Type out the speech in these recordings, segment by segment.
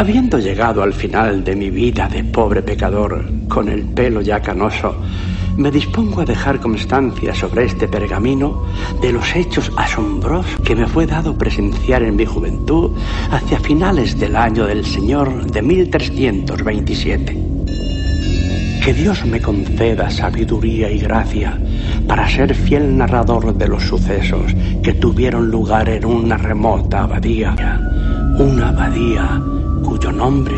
Habiendo llegado al final de mi vida de pobre pecador, con el pelo ya canoso, me dispongo a dejar constancia sobre este pergamino de los hechos asombrosos que me fue dado presenciar en mi juventud hacia finales del año del Señor de 1327. Que Dios me conceda sabiduría y gracia para ser fiel narrador de los sucesos que tuvieron lugar en una remota abadía, una abadía cuyo nombre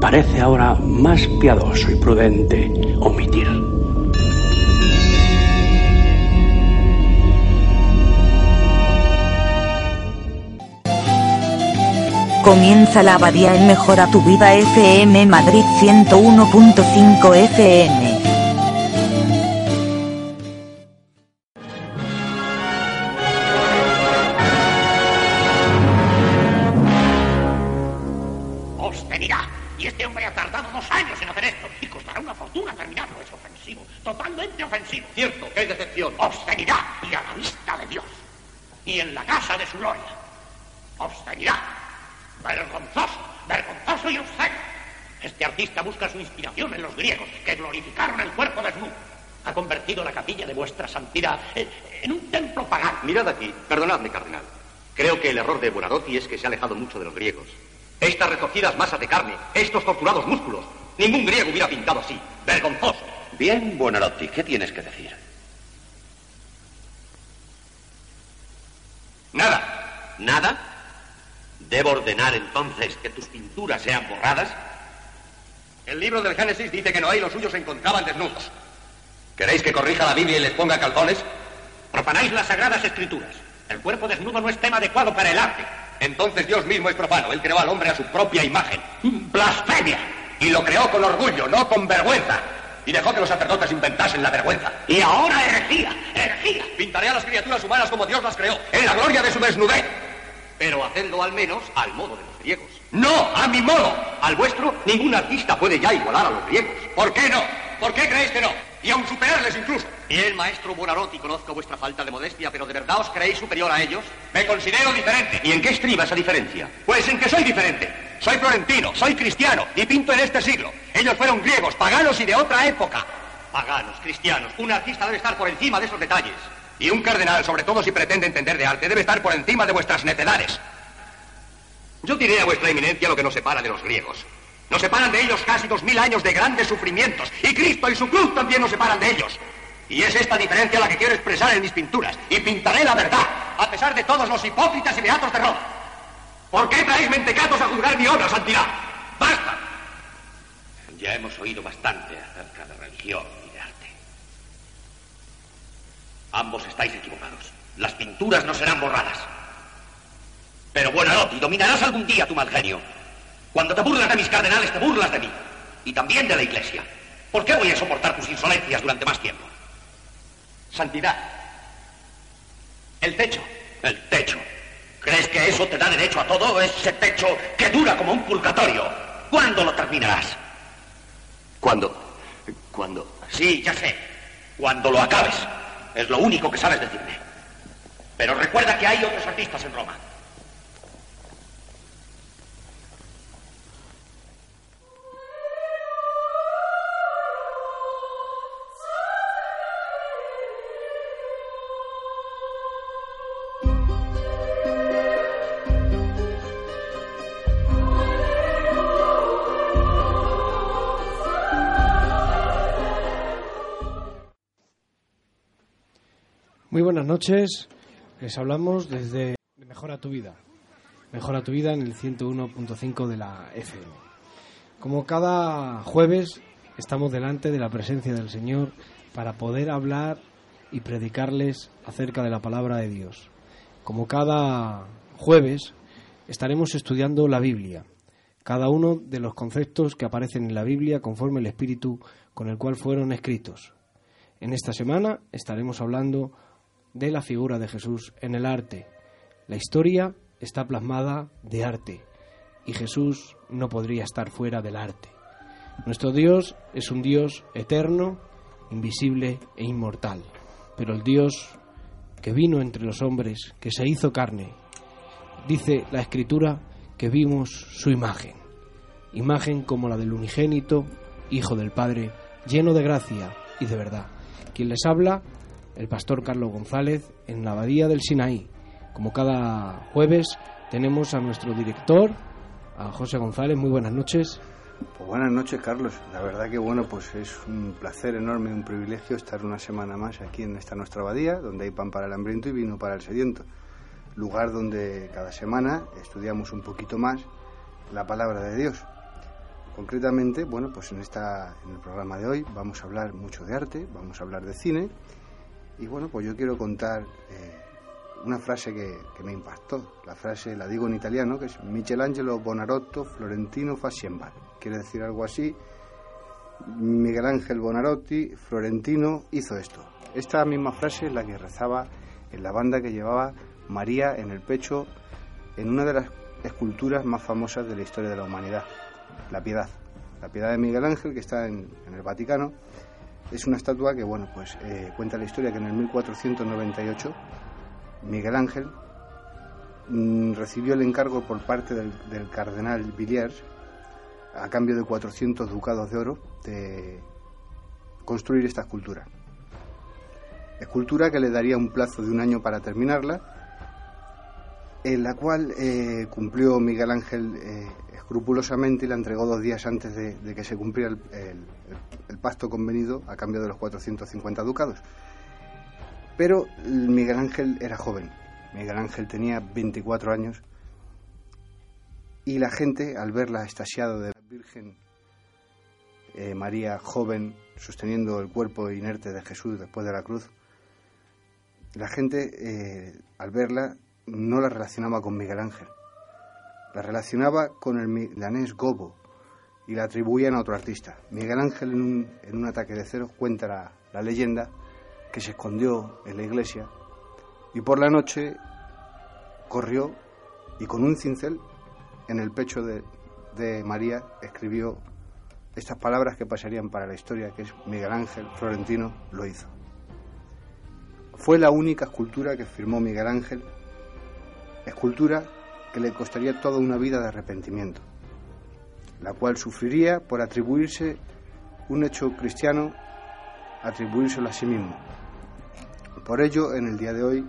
parece ahora más piadoso y prudente omitir. Comienza la abadía en Mejora tu Vida FM Madrid 101.5 FM. Santidad en, en un templo pagano. Mirad aquí, perdonadme, cardenal. Creo que el error de Buonarroti es que se ha alejado mucho de los griegos. Estas retorcidas masas de carne, estos torturados músculos, ningún griego hubiera pintado así. Vergonzoso. Bien, Buonarroti, ¿qué tienes que decir? Nada. ¿Nada? ¿Debo ordenar entonces que tus pinturas sean borradas? El libro del Génesis dice que Noé y los suyos se encontraban desnudos. ¿Queréis que corrija la Biblia y les ponga calzones? Profanáis las sagradas escrituras. El cuerpo desnudo no es tema adecuado para el arte. Entonces Dios mismo es profano. Él creó al hombre a su propia imagen. ¡Blasfemia! Y lo creó con orgullo, no con vergüenza. Y dejó que los sacerdotes inventasen la vergüenza. Y ahora herejía, herejía. Pintaré a las criaturas humanas como Dios las creó, en la gloria de su desnudez. Pero hacedlo al menos al modo de los griegos. No, a mi modo. Al vuestro, ningún artista puede ya igualar a los griegos. ¿Por qué no? ¿Por qué creéis que no? Y aun superarles incluso. Bien, maestro Buonarroti, conozco vuestra falta de modestia, pero ¿de verdad os creéis superior a ellos? Me considero diferente. ¿Y en qué estriba esa diferencia? Pues en que soy diferente. Soy florentino, soy cristiano y pinto en este siglo. Ellos fueron griegos, paganos y de otra época. Paganos, cristianos, un artista debe estar por encima de esos detalles. Y un cardenal, sobre todo si pretende entender de arte, debe estar por encima de vuestras necedades. Yo diré a vuestra eminencia lo que nos separa de los griegos. Nos separan de ellos casi dos mil años de grandes sufrimientos. Y Cristo y su cruz también nos separan de ellos. Y es esta diferencia la que quiero expresar en mis pinturas. Y pintaré la verdad, a pesar de todos los hipócritas y beatos de Roma. ¿Por qué traéis mentecatos a juzgar mi obra, santidad? ¡Basta! Ya hemos oído bastante acerca de religión y de arte. Ambos estáis equivocados. Las pinturas no serán borradas. Pero Buonarroti, dominarás algún día tu mal genio. Cuando te burlas de mis cardenales, te burlas de mí. Y también de la iglesia. ¿Por qué voy a soportar tus insolencias durante más tiempo? Santidad. El techo. El techo. ¿Crees que eso te da derecho a todo? Ese techo que dura como un purgatorio. ¿Cuándo lo terminarás? ¿Cuándo? ¿Cuándo? Sí, ya sé. Cuando lo acabes. Es lo único que sabes decirme. Pero recuerda que hay otros artistas en Roma. Buenas noches. Les hablamos desde Mejora tu vida. Mejora tu vida en el 101.5 de la FM. Como cada jueves estamos delante de la presencia del Señor para poder hablar y predicarles acerca de la palabra de Dios. Como cada jueves estaremos estudiando la Biblia, cada uno de los conceptos que aparecen en la Biblia conforme el espíritu con el cual fueron escritos. En esta semana estaremos hablando de la figura de Jesús en el arte. La historia está plasmada de arte y Jesús no podría estar fuera del arte. Nuestro Dios es un Dios eterno, invisible e inmortal, pero el Dios que vino entre los hombres, que se hizo carne, dice la escritura que vimos su imagen. imagen como la del unigénito, Hijo del Padre, lleno de gracia y de verdad. Quien les habla, el pastor Carlos González, en la abadía del Sinaí. Como cada jueves tenemos a nuestro director, a José González. Muy buenas noches. Pues buenas noches, Carlos. La verdad que bueno, pues es un placer enorme, un privilegio estar una semana más aquí en esta nuestra abadía, donde hay pan para el hambriento y vino para el sediento. Lugar donde cada semana estudiamos un poquito más la palabra de Dios. Concretamente, bueno, pues en esta en el programa de hoy vamos a hablar mucho de arte, vamos a hablar de cine y bueno, pues yo quiero contar eh, una frase que, me impactó. La frase la digo en italiano, que es Michelangelo Bonarotto Florentino fa Quiere decir algo así. Miguel Ángel Bonarotti, Florentino, hizo esto. Esta misma frase es la que rezaba en la banda que llevaba María en el pecho en una de las esculturas más famosas de la historia de la humanidad, la Piedad. La Piedad de Miguel Ángel, que está en el Vaticano, es una estatua que, bueno, pues eh, cuenta la historia que en el 1498 Miguel Ángel mm, recibió el encargo por parte del, cardenal Villiers, a cambio de 400 ducados de oro, de construir esta escultura. Escultura que le daría un plazo de un año para terminarla, en la cual eh, cumplió Miguel Ángel eh, escrupulosamente y la entregó dos días antes de, que se cumpliera el, el, pacto convenido a cambio de los 450 ducados. Pero Miguel Ángel era joven, Miguel Ángel tenía 24 años. Y la gente, al verla estasiada de la Virgen eh, María joven sosteniendo el cuerpo inerte de Jesús después de la cruz, la gente eh, al verla no la relacionaba con Miguel Ángel, la relacionaba con el milanés Gobo y la atribuían a otro artista. Miguel Ángel en un, ataque de ceros cuenta la, la leyenda que se escondió en la iglesia y por la noche corrió y con un cincel en el pecho de, de, María escribió estas palabras que pasarían para la historia, que es Miguel Ángel Florentino lo hizo. Fue la única escultura que firmó Miguel Ángel, escultura que le costaría toda una vida de arrepentimiento, la cual sufriría por atribuirse un hecho cristiano, atribuírselo a sí mismo. Por ello, en el día de hoy,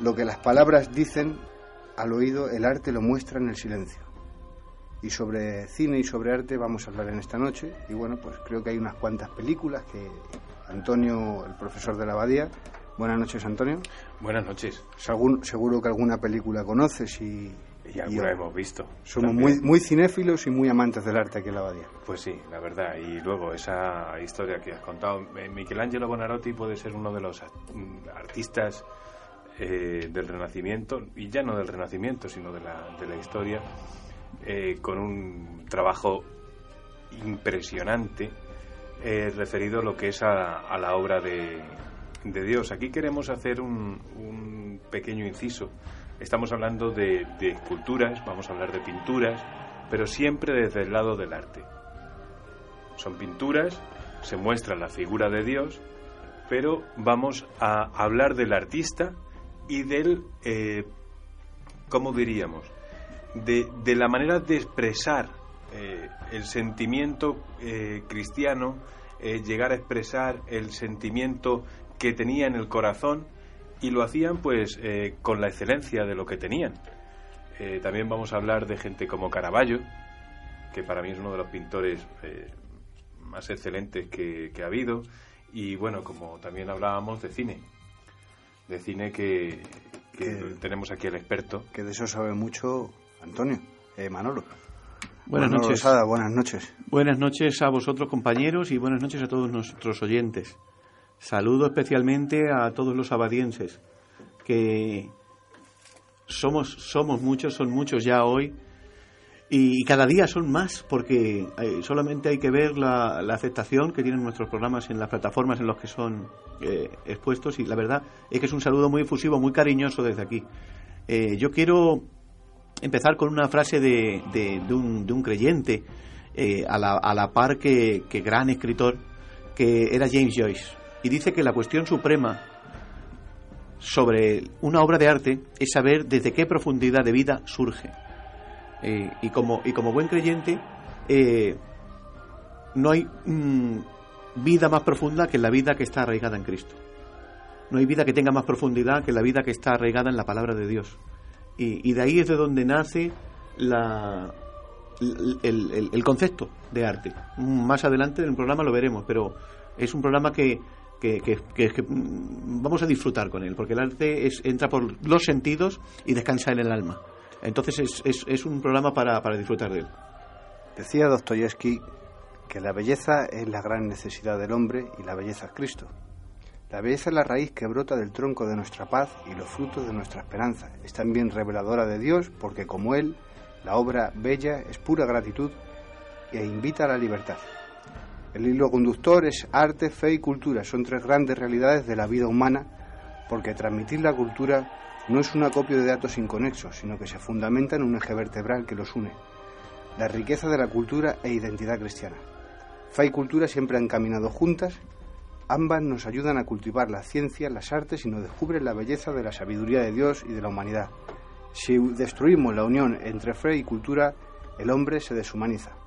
lo que las palabras dicen al oído, el arte lo muestra en el silencio. Y sobre cine y sobre arte vamos a hablar en esta noche. Y bueno, pues creo que hay unas cuantas películas que Antonio, el profesor de la Abadía, Buenas noches, Antonio. Buenas noches. Según, seguro que alguna película conoces y... Y alguna y, hemos visto. Somos muy, muy cinéfilos y muy amantes del arte aquí en la Abadía. Pues sí, la verdad. Y luego esa historia que has contado, Michelangelo Bonarotti puede ser uno de los artistas eh, del Renacimiento, y ya no del Renacimiento, sino de la, de la historia, eh, con un trabajo impresionante eh, referido a lo que es a, a la obra de, de Dios. Aquí queremos hacer un, un pequeño inciso. Estamos hablando de, esculturas, vamos a hablar de pinturas, pero siempre desde el lado del arte. Son pinturas, se muestra la figura de Dios, pero vamos a hablar del artista y del, eh, ¿cómo diríamos? De, de, la manera de expresar eh, el sentimiento eh, cristiano, llegar a expresar el sentimiento que tenía en el corazón y lo hacían pues eh, con la excelencia de lo que tenían. Eh, también vamos a hablar de gente como Caravaggio, que para mí es uno de los pintores eh, más excelentes que, que, ha habido, y bueno, como también hablábamos de cine, de cine que, que, que tenemos aquí el experto. Que de eso sabe mucho Antonio, Manolo. Buenas Manolo noches. Rosada, buenas noches. Buenas noches a vosotros compañeros y buenas noches a todos nuestros oyentes. Saludo especialmente a todos los abadienses, que somos, somos muchos, son muchos ya hoy, y cada día son más, porque solamente hay que ver la, la aceptación que tienen nuestros programas en las plataformas en los que son eh, expuestos, y la verdad es que es un saludo muy efusivo, muy cariñoso desde aquí. Eh, yo quiero empezar con una frase de, de, de, un, de un, creyente, eh, a, la, a, la, par que, que gran escritor, que era James Joyce y dice que la cuestión suprema sobre una obra de arte es saber desde qué profundidad de vida surge. Eh, y, como, y como buen creyente, eh, no hay mm, vida más profunda que la vida que está arraigada en Cristo. No hay vida que tenga más profundidad que la vida que está arraigada en la palabra de Dios. Y, de ahí es de donde nace el, el, concepto de arte. Más adelante en el programa lo veremos, pero es un programa que, que, vamos a disfrutar con él, porque el arte es, entra por los sentidos y descansa en el alma. Entonces es, es, es un programa para, para disfrutar de él. Decía Dostoyevsky que la belleza es la gran necesidad del hombre y la belleza es Cristo. La belleza es la raíz que brota del tronco de nuestra paz y los frutos de nuestra esperanza. Es también reveladora de Dios porque como Él la obra bella es pura gratitud e invita a la libertad. El hilo conductor es arte, fe y cultura. Son tres grandes realidades de la vida humana porque transmitir la cultura no es un acopio de datos inconexos, sino que se fundamenta en un eje vertebral que los une. La riqueza de la cultura e identidad cristiana. Fe y cultura siempre han caminado juntas. Ambas nos ayudan a cultivar la ciencia, las artes y nos descubren la belleza de la sabiduría de Dios y de la humanidad. Si destruimos la unión entre fe y cultura, el hombre se deshumaniza.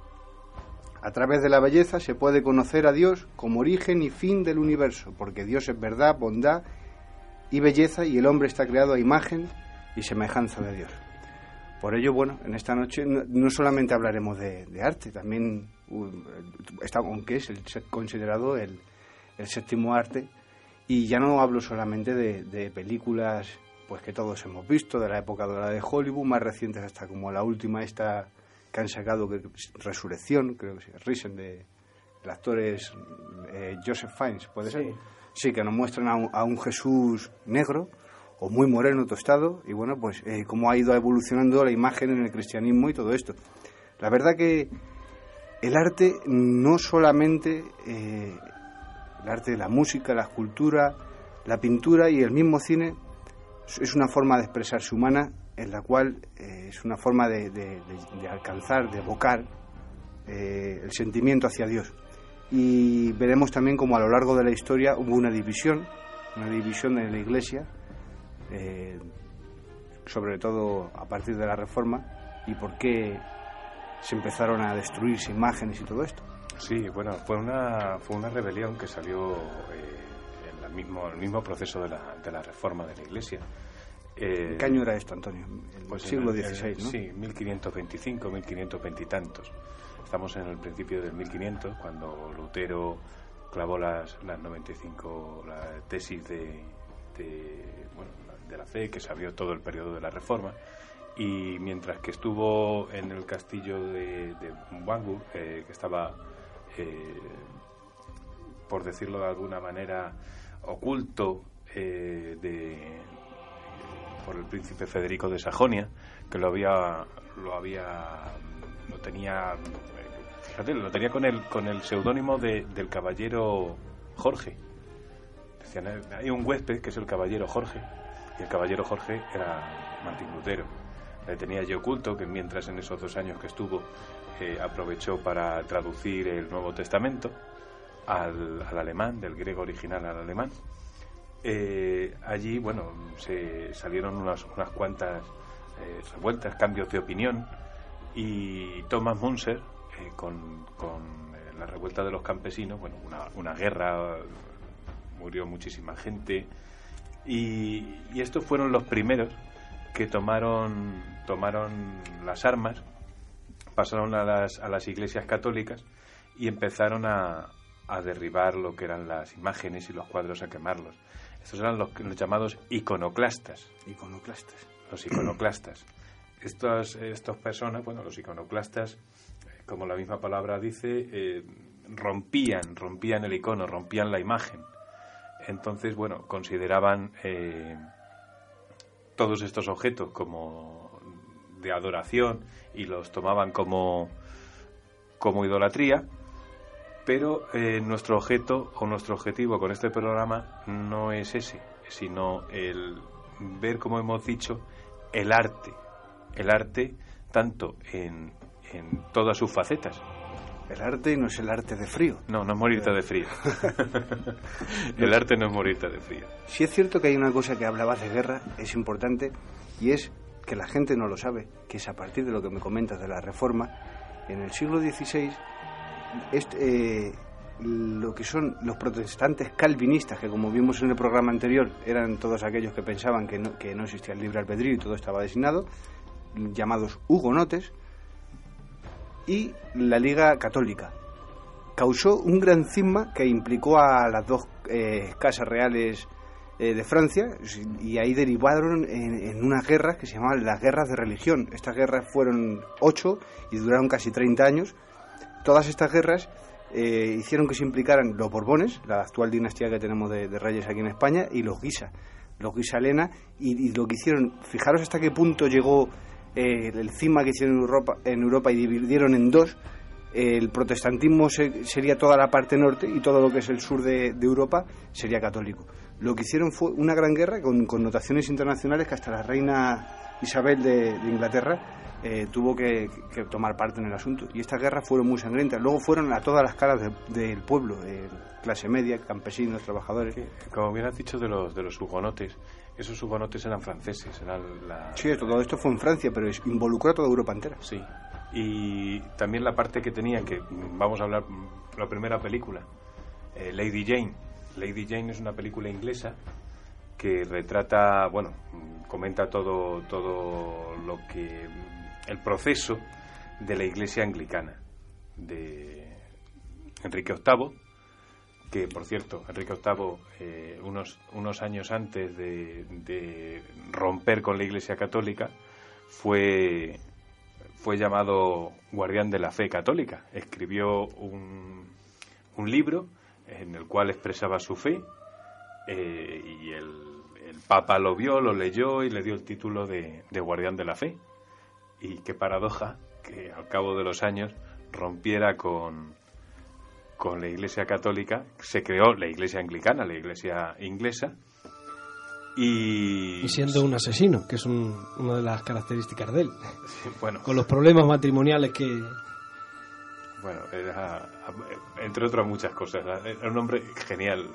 A través de la belleza se puede conocer a Dios como origen y fin del universo, porque Dios es verdad, bondad y belleza y el hombre está creado a imagen y semejanza de Dios. Por ello, bueno, en esta noche no, solamente hablaremos de, arte, también, aunque es el, considerado el, séptimo arte, y ya no hablo solamente de películas pues que todos hemos visto de la época dorada de Hollywood, más recientes hasta como la última esta que han sacado, que Resurrección, creo que es Risen, de el actor es eh, Joseph Fiennes, ¿puede ser? Sí, que nos muestran a un, Jesús negro o muy moreno, tostado, y bueno, pues eh, cómo ha ido evolucionando la imagen en el cristianismo y todo esto. La verdad que el arte no solamente eh, el arte de la música, la escultura, la pintura y el mismo cine es una forma de expresarse humana en la cual eh, es una forma de, alcanzar, de evocar eh, el sentimiento hacia Dios. Y veremos también como a lo largo de la historia hubo una división, una división en la Iglesia, eh, sobre todo a partir de la Reforma, y por qué se empezaron a destruirse imágenes y todo esto. Sí, bueno, fue una, fue una rebelión que salió mismo, el mismo proceso de la, de la reforma de la Iglesia. Eh, ¿Qué año era esto, Antonio? El pues siglo XVI, ¿no? Sí, 1525, 1520 y tantos. Estamos en el principio del 1500, cuando Lutero clavó las, las 95 la tesis de, de, bueno, de la fe, que se abrió todo el periodo de la Reforma. Y mientras que estuvo en el castillo de, de eh, que estaba, eh, por decirlo de alguna manera, oculto eh, de, por el príncipe Federico de Sajonia, que lo había, lo había, lo tenía, fíjate, lo tenía con el, con el seudónimo de, del caballero Jorge. Decían, hay un huésped que es el caballero Jorge, y el caballero Jorge era Martín Lutero. Le tenía yo oculto que mientras en esos dos años que estuvo eh, aprovechó para traducir el Nuevo Testamento al, alemán, del griego original al alemán. Eh, allí, bueno, se salieron unas, unas cuantas eh, revueltas, cambios de opinión, y Thomas Munser, eh, con, con la revuelta de los campesinos, bueno, una, una guerra, murió muchísima gente, y, y, estos fueron los primeros que tomaron, tomaron las armas, pasaron a las, a las iglesias católicas y empezaron a, a derribar lo que eran las imágenes y los cuadros, a quemarlos. Estos eran los, llamados iconoclastas. Iconoclastas. Los iconoclastas. Estos, estas personas, bueno, los iconoclastas, eh, como la misma palabra dice, eh, rompían, rompían el icono, rompían la imagen. Entonces, bueno, consideraban eh, todos estos objetos como de adoración y los tomaban como, como idolatría pero eh, nuestro objeto o nuestro objetivo con este programa no es ese, sino el ver, como hemos dicho, el arte. El arte tanto en, en todas sus facetas. El arte no es el arte de frío. No, no es morirte de frío. el arte no es morirte de frío. Si es cierto que hay una cosa que hablabas de guerra, es importante, y es que la gente no lo sabe, que es a partir de lo que me comentas de la reforma, en el siglo XVI, este, lo que son los protestantes calvinistas, que como vimos en el programa anterior, eran todos aquellos que pensaban que no, existía el libre albedrío y todo estaba designado, llamados hugonotes, y la Liga Católica. Causó un gran cisma que implicó a las dos eh, casas reales eh, de Francia y ahí derivaron en, unas guerras que se llamaban las guerras de religión. Estas guerras fueron ocho y duraron casi 30 años. Todas estas guerras eh, hicieron que se implicaran los Borbones, la actual dinastía que tenemos de, reyes aquí en España, y los Guisa, los Guisalena, y, y lo que hicieron, fijaros hasta qué punto llegó eh, el cima que hicieron en Europa, en Europa y dividieron en dos, el protestantismo sería toda la parte norte y todo lo que es el sur de, Europa sería católico. Lo que hicieron fue una gran guerra con connotaciones internacionales que hasta la reina Isabel de, Inglaterra eh, tuvo que, tomar parte en el asunto. Y estas guerras fueron muy sangrientas. Luego fueron a todas las caras del pueblo, clase media, campesinos, trabajadores. como bien has dicho de los, de los hugonotes, esos hugonotes eran franceses. Eran la... Sí, todo esto fue en Francia, pero involucró a toda Europa entera. Sí. Y también la parte que tenían, que vamos a hablar, la primera película, eh, Lady Jane. Lady Jane es una película inglesa que retrata, bueno, comenta todo, todo lo que. El proceso de la iglesia anglicana de Enrique VIII que por cierto, Enrique VIII, eh, unos, unos años antes de, romper con la Iglesia Católica, fue, fue llamado guardián de la fe católica. Escribió un, un libro en el cual expresaba su fe eh, y el, el, Papa lo vio, lo leyó y le dio el título de, de guardián de la fe. Y qué paradoja que al cabo de los años rompiera con, con la Iglesia Católica, se creó la Iglesia Anglicana, la Iglesia inglesa, y... y siendo un asesino, que es una de las características de él. bueno. Con los problemas matrimoniales que... Bueno, era, entre otras muchas cosas, era un hombre genial,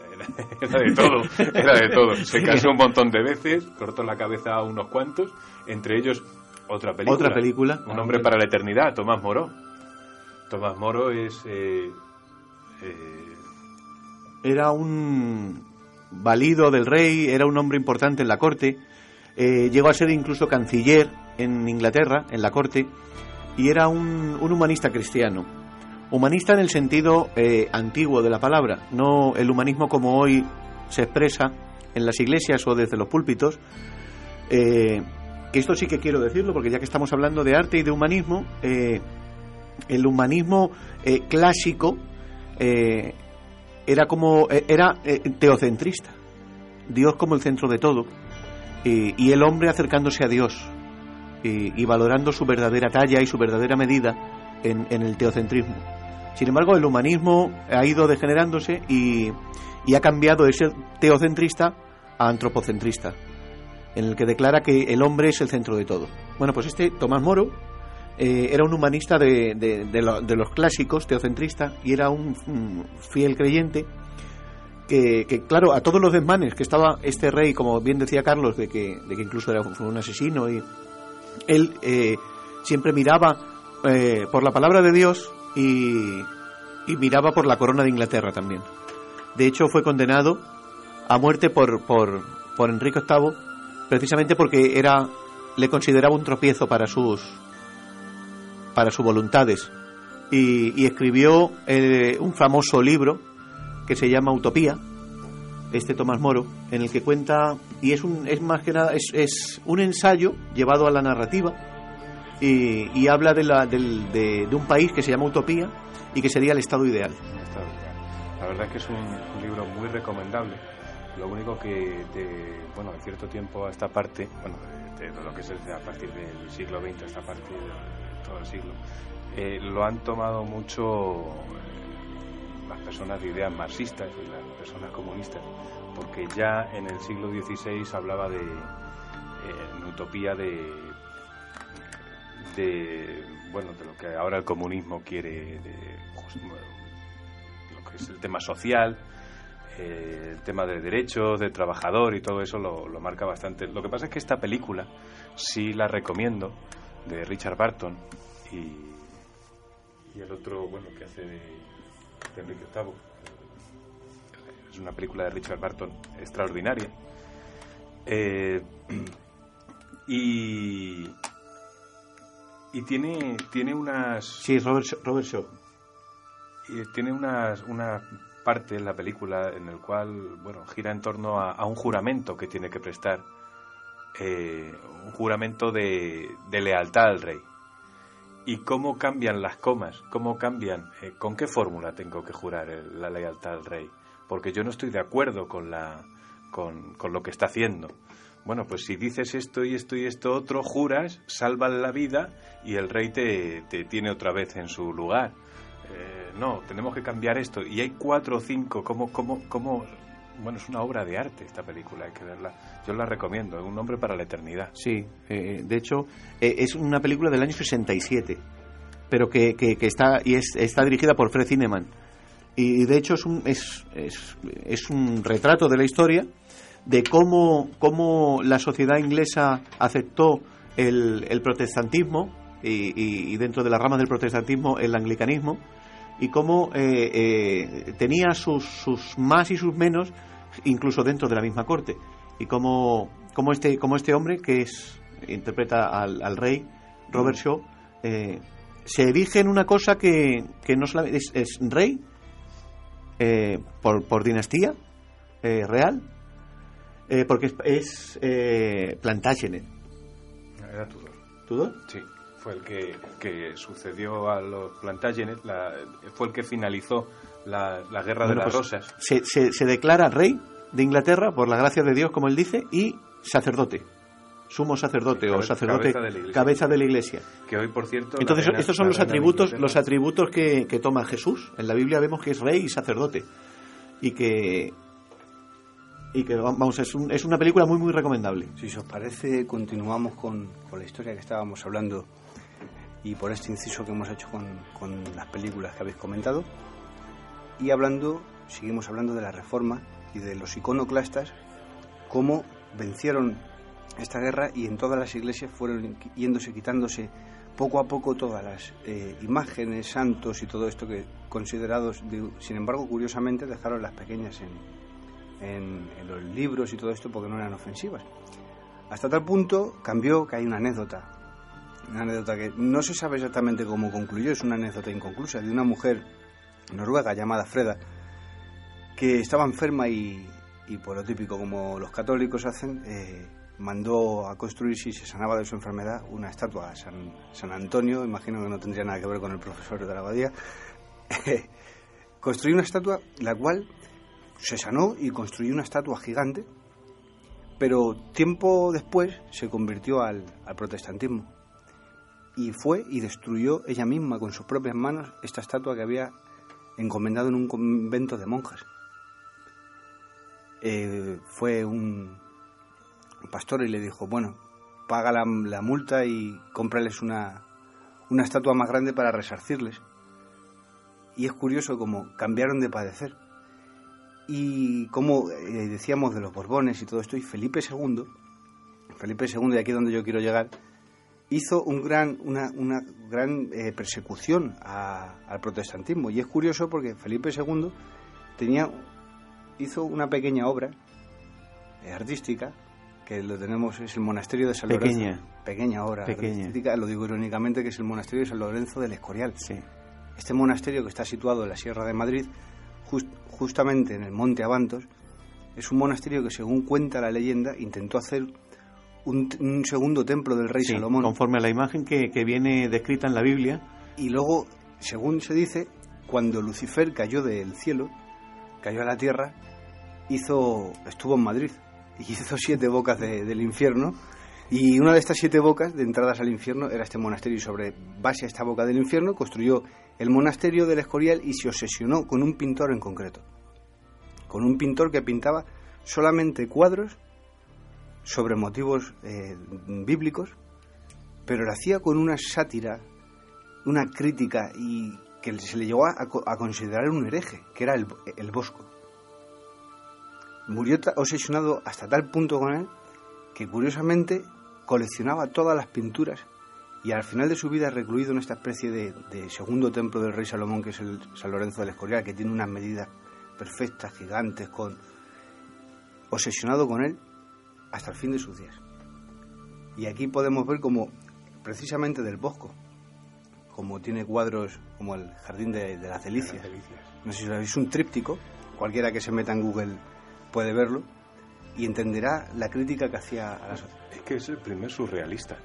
era, de todo, era de todo. Se casó un montón de veces, cortó la cabeza a unos cuantos, entre ellos otra película. Otra película. Un hombre para la eternidad, Tomás Moro. Tomás Moro es eh, eh, era un valido del rey, era un hombre importante en la corte, eh, llegó a ser incluso canciller en Inglaterra, en la corte, y era un, humanista cristiano. Humanista en el sentido antiguo de la palabra, no el humanismo como hoy se expresa en las iglesias o desde los púlpitos, que esto sí que quiero decirlo, porque ya que estamos hablando de arte y de humanismo, el humanismo clásico eh, era como eh, era eh, teocentrista, Dios como el centro de todo y el hombre acercándose a Dios y, valorando su verdadera talla y su verdadera medida en, el teocentrismo. Sin embargo, el humanismo ha ido degenerándose y, y ha cambiado ese teocentrista a antropocentrista, en el que declara que el hombre es el centro de todo. Bueno, pues este Tomás Moro eh, era un humanista de, de, los clásicos, teocentrista, y era un, fiel creyente que, claro, a todos los desmanes que estaba este rey, como bien decía Carlos, de que, de que incluso era un asesino, y él eh, siempre miraba eh, por la palabra de Dios y, y, miraba por la corona de Inglaterra también. De hecho, fue condenado a muerte por, por, por Enrique VIII, precisamente porque era le consideraba un tropiezo para sus para sus voluntades y, escribió eh, un famoso libro que se llama Utopía, este Tomás Moro, en el que cuenta, y es, un, es más que nada, es, es un ensayo llevado a la narrativa y, habla de, la, de, un país que se llama Utopía y que sería el estado ideal. La verdad es que es un, libro muy recomendable. Lo único que, de, bueno, de cierto tiempo a esta parte, bueno, de, lo que es a partir del siglo XX, a esta parte todo el siglo, eh, lo han tomado mucho eh, las personas de ideas marxistas y las personas comunistas, porque ya en el siglo XVI hablaba de eh, utopía de, de bueno de lo que ahora el comunismo quiere de, lo que es el tema social eh, el tema de derechos, de trabajador y todo eso lo, lo, marca bastante. Lo que pasa es que esta película sí la recomiendo, de Richard Barton y, y el otro, bueno, que hace de, de Enrique VIII. Es una película de Richard Barton extraordinaria. Eh, y, y tiene, tiene unas... Sí, Robert, Robert Shaw. Y tiene unas, una parte en la película en el cual, bueno, gira en torno a, un juramento que tiene que prestar. Eh, un juramento de, de, lealtad al rey. Y cómo cambian las comas, cómo cambian, eh, con qué fórmula tengo que jurar el, la lealtad al rey. Porque yo no estoy de acuerdo con, la, con, con lo que está haciendo. Bueno, pues si dices esto y esto y esto otro, juras, salvan la vida y el rey te, te tiene otra vez en su lugar. Eh, no, tenemos que cambiar esto. Y hay cuatro o cinco, como, como, como, bueno, es una obra de arte esta película, hay que verla. Yo la recomiendo, es un nombre para la eternidad. Sí, eh, de hecho, eh, es una película del año 67, pero que, que, que está, y es, está dirigida por Fred Zinnemann. Y de hecho es un, es, es, un retrato de la historia de cómo, cómo la sociedad inglesa aceptó el, protestantismo y, dentro de las ramas del protestantismo el anglicanismo y cómo eh, eh, tenía sus, sus, más y sus menos incluso dentro de la misma corte y cómo, cómo, este, cómo este hombre que es interpreta al, al rey Robert Shaw eh, se erige en una cosa que, que no solamente es, es rey por, por dinastía real eh, porque es, es eh, Plantagenet. Era Tudor. ¿Tudor? Sí, fue el que, que sucedió a los Plantagenet, la, fue el que finalizó la, la guerra bueno, de las pues rosas. Se, se, se, declara rey de Inglaterra por la gracia de Dios, como él dice, y sacerdote. Sumo sacerdote cabeza, o sacerdote cabeza de, cabeza de, la iglesia. Que hoy, por cierto. Entonces, reina, estos son los atributos, los atributos que, que toma Jesús. En la Biblia vemos que es rey y sacerdote. Y que y que vamos es, un, es, una película muy muy recomendable si os parece continuamos con, con, la historia que estábamos hablando y por este inciso que hemos hecho con, con, las películas que habéis comentado y hablando seguimos hablando de la reforma y de los iconoclastas cómo vencieron esta guerra y en todas las iglesias fueron yéndose quitándose poco a poco todas las eh, imágenes santos y todo esto que considerados de, sin embargo curiosamente dejaron las pequeñas en, en, en, los libros y todo esto porque no eran ofensivas. Hasta tal punto cambió que hay una anécdota, una anécdota que no se sabe exactamente cómo concluyó, es una anécdota inconclusa de una mujer noruega llamada Freda que estaba enferma y, y por lo típico como los católicos hacen, eh, mandó a construir, si se sanaba de su enfermedad, una estatua a San, Antonio, imagino que no tendría nada que ver con el profesor de la abadía, construyó una estatua la cual se sanó y construyó una estatua gigante, pero tiempo después se convirtió al, protestantismo y fue y destruyó ella misma con sus propias manos esta estatua que había encomendado en un convento de monjas. Eh, fue un, pastor y le dijo, bueno, paga la, multa y cómprales una, una estatua más grande para resarcirles. Y es curioso cómo cambiaron de padecer y como eh, decíamos de los Borbones y todo esto, y Felipe II, Felipe II, y aquí es donde yo quiero llegar, hizo un gran, una, una gran eh, persecución a, al protestantismo. Y es curioso porque Felipe II tenía, hizo una pequeña obra eh, artística, que lo tenemos, es el monasterio de San pequeña. Lorenzo. Pequeña obra pequeña. artística, lo digo irónicamente, que es el monasterio de San Lorenzo del Escorial. Sí. Este monasterio que está situado en la Sierra de Madrid, just, justamente en el monte Avantos, es un monasterio que, según cuenta la leyenda, intentó hacer un, un segundo templo del rey sí, Salomón. Conforme a la imagen que, que, viene descrita en la Biblia. Y luego, según se dice, cuando Lucifer cayó del cielo, cayó a la tierra, hizo, estuvo en Madrid y hizo siete bocas de, del infierno. Y una de estas siete bocas de entradas al infierno era este monasterio. Y sobre base a esta boca del infierno construyó el monasterio del Escorial y se obsesionó con un pintor en concreto. Con un pintor que pintaba solamente cuadros sobre motivos eh, bíblicos, pero lo hacía con una sátira, una crítica y que se le llegó a, considerar un hereje, que era el, el Bosco. murió obsesionado hasta tal punto con él que curiosamente coleccionaba todas las pinturas y al final de su vida recluido en esta especie de, segundo templo del rey Salomón que es el San Lorenzo del Escorial que tiene unas medidas perfectas, gigantes, con obsesionado con él hasta el fin de sus días. Y aquí podemos ver como precisamente del Bosco, como tiene cuadros como el Jardín de, las Delicias. No sé si es un tríptico, cualquiera que se meta en Google puede verlo y entenderá la crítica que hacía a la sociedad. Es que es el primer surrealista.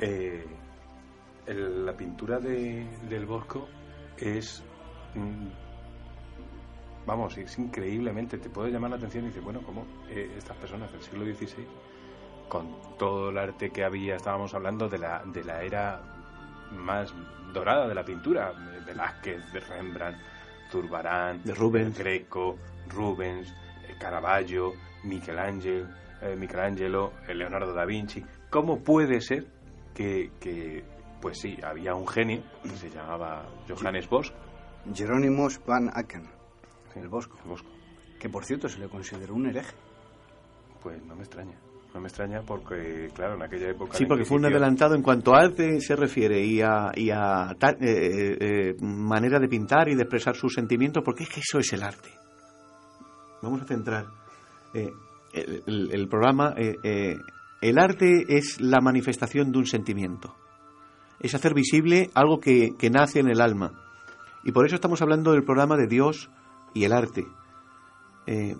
Eh, la pintura de, del Bosco es. Vamos, es increíblemente. Te puede llamar la atención y dices, bueno, ¿cómo eh, estas personas del siglo XVI, con todo el arte que había, estábamos hablando de la, de la era más dorada de la pintura, Velázquez, de Rembrandt, Zurbarán, de Rubens, Greco, Rubens, eh, Caravaggio, Michelangelo, eh, Michelangelo, eh, Leonardo da Vinci. ¿Cómo puede ser que, que, pues sí, había un genio que se llamaba Johannes Bosch? Jerónimos van Aken, el Bosco. el Bosco. Que por cierto se le consideró un hereje. Pues no me extraña. No me extraña porque, claro, en aquella época... Sí, porque fue un adelantado en cuanto a arte se refiere y a, y a eh, eh, eh, manera de pintar y de expresar sus sentimientos, porque es que eso es el arte. Vamos a centrar el, programa. el arte es la manifestación de un sentimiento. Es hacer visible algo que, que nace en el alma. Y por eso estamos hablando del programa de Dios y el arte.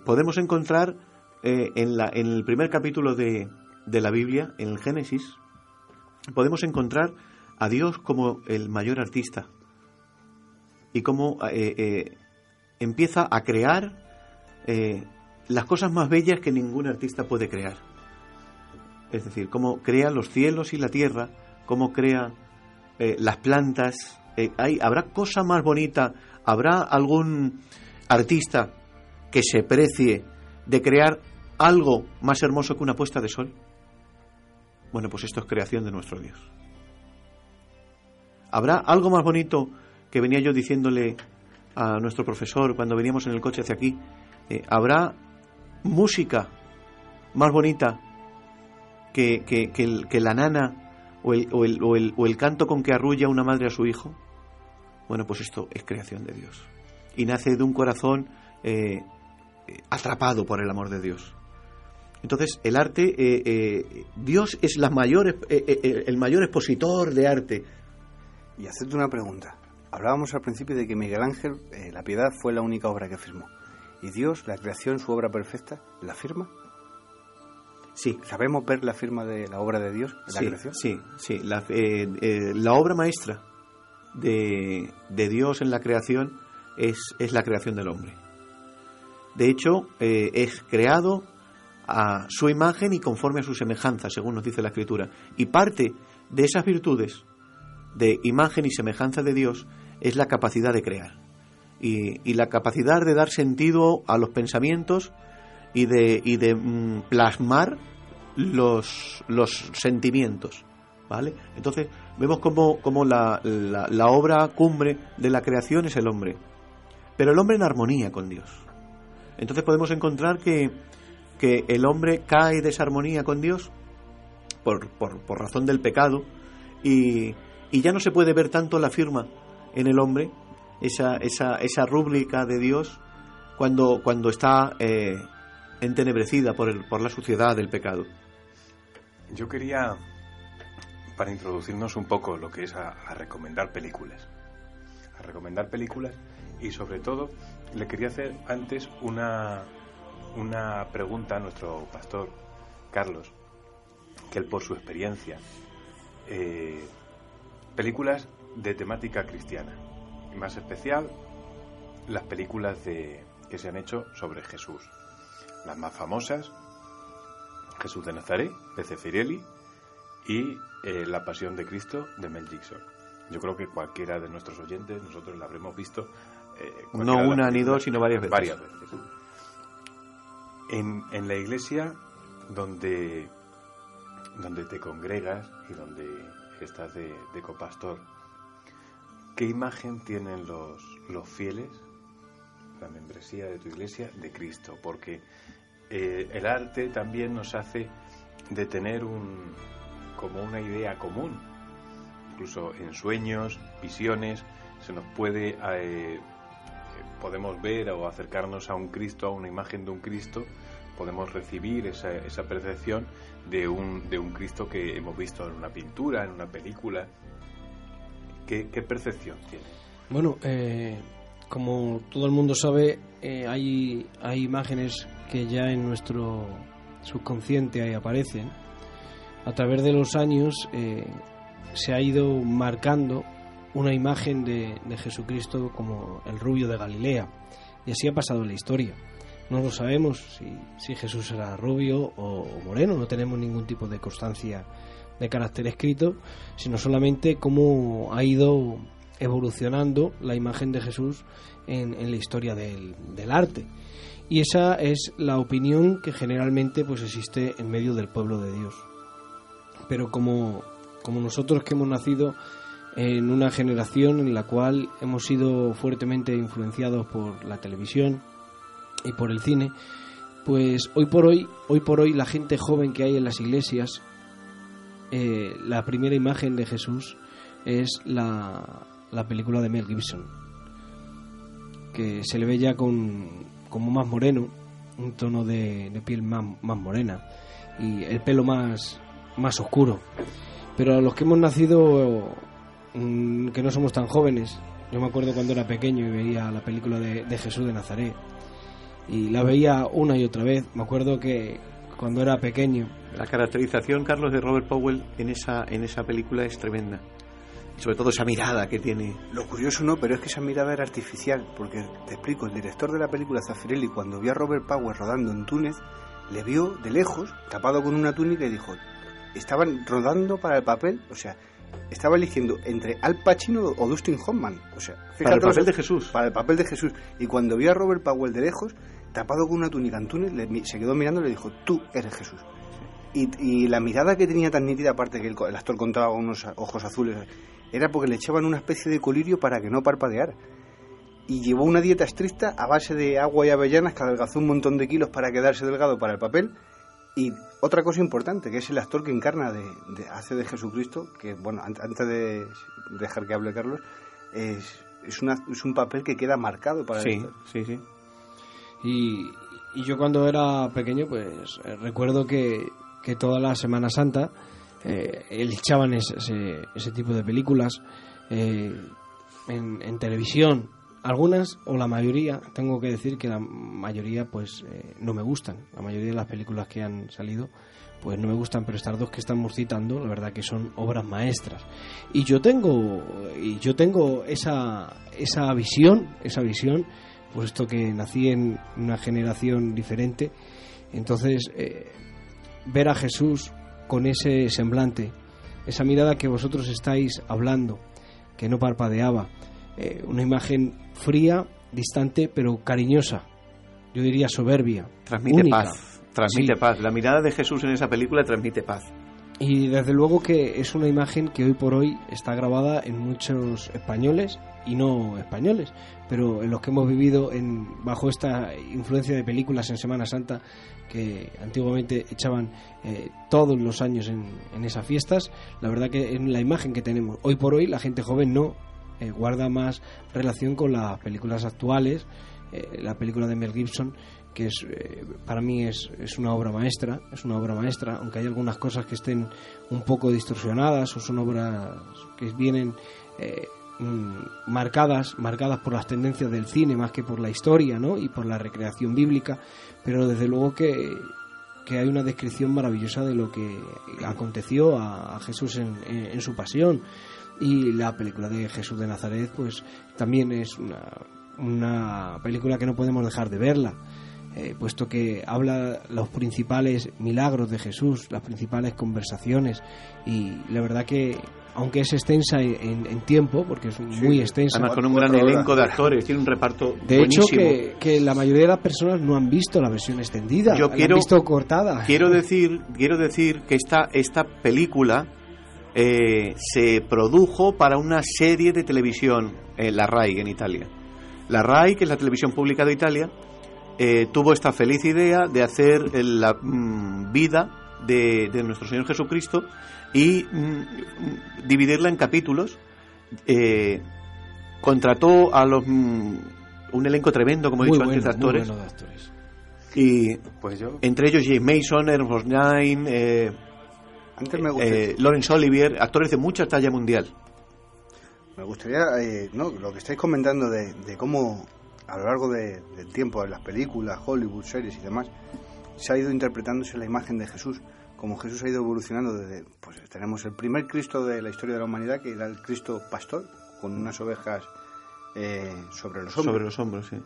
podemos encontrar eh, en, la, en, el primer capítulo de, de la Biblia, en el Génesis, podemos encontrar a Dios como el mayor artista y cómo eh, eh, empieza a crear las cosas más bellas que ningún artista puede crear. Es decir, cómo crea los cielos y la tierra, cómo crea las plantas. hay, ¿Habrá cosa más bonita? ¿Habrá algún artista que se precie de crear algo más hermoso que una puesta de sol? Bueno, pues esto es creación de nuestro Dios. ¿Habrá algo más bonito que venía yo diciéndole a nuestro profesor cuando veníamos en el coche hacia aquí? Eh, ¿Habrá música más bonita que, que, la nana o el, o, el, o el, canto con que arrulla una madre a su hijo? Bueno, pues esto es creación de Dios. Y nace de un corazón eh, atrapado por el amor de Dios. Entonces, el arte, eh, eh, Dios es la mayor, eh, el mayor expositor de arte. Y hacerte una pregunta. Hablábamos al principio de que Miguel Ángel, La Piedad, fue la única obra que firmó. ¿Y Dios, la creación, su obra perfecta, la firma? Sí. ¿Sabemos ver la firma de la obra de Dios en la creación? Sí, sí. La, la obra maestra de, de, Dios en la creación es, es la creación del hombre. De hecho, es creado a su imagen y conforme a su semejanza, según nos dice la Escritura. Y parte de esas virtudes de imagen y semejanza de Dios es la capacidad de crear y, la capacidad de dar sentido a los pensamientos y de, y de mm, plasmar los, los sentimientos. ¿Vale? Entonces vemos como, como la, la obra cumbre de la creación es el hombre, pero el hombre en armonía con Dios. Entonces podemos encontrar que que el hombre cae desarmonía con Dios por, por, razón del pecado y, y, ya no se puede ver tanto la firma en el hombre, esa, esa, esa rúbrica de Dios, cuando, cuando está eh, entenebrecida por, el, por la suciedad del pecado. Yo quería, para introducirnos un poco lo que es a, a recomendar películas, a recomendar películas y sobre todo le quería hacer antes una, una pregunta a nuestro pastor Carlos, que él por su experiencia, eh, películas de temática cristiana, y más especial las películas de, que se han hecho sobre Jesús. Las más famosas, Jesús de Nazaret, de Cefirelli, y eh, La Pasión de Cristo, de Mel Gibson. Yo creo que cualquiera de nuestros oyentes, nosotros la habremos visto. Eh, no una ni dos, sino varias veces. Varias veces. En, en la iglesia donde, donde te congregas y donde estás de, de copastor, ¿qué imagen tienen los, los fieles la membresía de tu iglesia de Cristo, porque eh, el arte también nos hace de tener un, como una idea común, incluso en sueños, visiones, se nos puede, eh, podemos ver o acercarnos a un Cristo, a una imagen de un Cristo, podemos recibir esa, esa percepción de un, de un Cristo que hemos visto en una pintura, en una película. ¿Qué, percepción tiene? Bueno, eh, como todo el mundo sabe, eh, hay, hay imágenes que ya en nuestro subconsciente ahí aparecen. A través de los años eh, se ha ido marcando una imagen de, Jesucristo como el rubio de Galilea. Y así ha pasado en la historia. No lo sabemos si, Jesús era rubio o, moreno, no tenemos ningún tipo de constancia de carácter escrito, sino solamente cómo ha ido evolucionando la imagen de Jesús en, la historia del, arte. Y esa es la opinión que generalmente pues existe en medio del pueblo de Dios. Pero como, como nosotros que hemos nacido en una generación en la cual hemos sido fuertemente influenciados por la televisión y por el cine, pues hoy por hoy, hoy por hoy la gente joven que hay en las iglesias, eh, la primera imagen de Jesús es la, la película de Mel Gibson, que se le ve ya con, como más moreno, un tono de, de piel más, más morena y el pelo más, más oscuro. Pero a los que hemos nacido Que no somos tan jóvenes. Yo me acuerdo cuando era pequeño y veía la película de, Jesús de Nazaret. Y la veía una y otra vez. Me acuerdo que cuando era pequeño. La caracterización, Carlos, de Robert Powell en esa, en esa película es tremenda. Y sobre todo esa mirada que tiene. Lo curioso no, pero es que esa mirada era artificial. Porque te explico, el director de la película, Zafirelli, cuando vio a Robert Powell rodando en Túnez, le vio de lejos, tapado con una túnica, y dijo: Estaban rodando para el papel, o sea, estaba eligiendo entre Al Pacino o Dustin Hoffman. O sea, para el papel de Jesús. Para el papel de Jesús. Y cuando vio a Robert Powell de lejos, tapado con una túnica en se quedó mirando y le dijo, tú eres Jesús. Y, la mirada que tenía tan nítida, aparte que el, actor contaba con unos ojos azules, era porque le echaban una especie de colirio para que no parpadeara. Y llevó una dieta estricta a base de agua y avellanas que adelgazó un montón de kilos para quedarse delgado para el papel y otra cosa importante, que es el actor que encarna, de, hace de Jesucristo, que, bueno, antes de dejar que hable Carlos, es, es, una, es un papel que queda marcado para sí, Sí, sí. Y, y, yo cuando era pequeño, pues eh, recuerdo que, que toda la Semana Santa eh, echaban ese, ese, tipo de películas eh, en, en televisión algunas o la mayoría, tengo que decir que la mayoría pues eh, no me gustan. La mayoría de las películas que han salido pues no me gustan, pero estas dos que estamos citando, la verdad que son obras maestras. Y yo tengo y yo tengo esa esa visión, esa visión, puesto que nací en una generación diferente, entonces eh, ver a Jesús con ese semblante, esa mirada que vosotros estáis hablando, que no parpadeaba, eh, una imagen fría, distante, pero cariñosa. Yo diría soberbia. Transmite paz. Transmite paz. La mirada de Jesús en esa película transmite paz. Y desde luego que es una imagen que hoy por hoy está grabada en muchos españoles y no españoles, pero en los que hemos vivido en, bajo esta influencia de películas en Semana Santa que antiguamente echaban eh, todos los años en, en, esas fiestas, la verdad que en la imagen que tenemos hoy por hoy la gente joven no eh, guarda más relación con las películas actuales, eh, la película de Mel Gibson, que es eh, para mí es, es, una obra maestra, es una obra maestra, aunque hay algunas cosas que estén un poco distorsionadas o son obras que vienen mm, marcadas, marcadas por las tendencias del cine más que por la historia, ¿no? y por la recreación bíblica, pero desde luego que que hay una descripción maravillosa de lo que aconteció a, Jesús en, en, su pasión y la película de Jesús de Nazaret, pues también es una, una película que no podemos dejar de verla. Eh, puesto que habla los principales milagros de Jesús, las principales conversaciones y la verdad que aunque es extensa en, tiempo, porque es muy extensa. Además con un gran elenco de actores, tiene un reparto De hecho que, la mayoría de las personas no han visto la versión extendida, Yo quiero, han visto cortada. Quiero decir, quiero decir que esta, esta película eh, se produjo para una serie de televisión, en la RAI en Italia. la RAI, que es la televisión pública de Italia, eh, tuvo esta feliz idea de hacer la mm, vida de, de, nuestro Señor Jesucristo y mm, dividirla en capítulos. Eh, contrató a los mm, un elenco tremendo, como he dicho antes, de actores. Bueno de actores. Y Pues yo, entre ellos James Mason, Ernst eh, Antes me gustaría, eh, Laurence Olivier, actores de mucha talla mundial. me gustaría eh, no, lo que estáis comentando de, de cómo a lo largo de- del tiempo, en las películas, Hollywood, series y demás, se ha ido interpretándose la imagen de Jesús, como Jesús ha ido evolucionando desde, pues tenemos el primer Cristo de la historia de la humanidad, que era el Cristo pastor, con unas ovejas eh, sobre los hombros. Sobre los hombros, sí.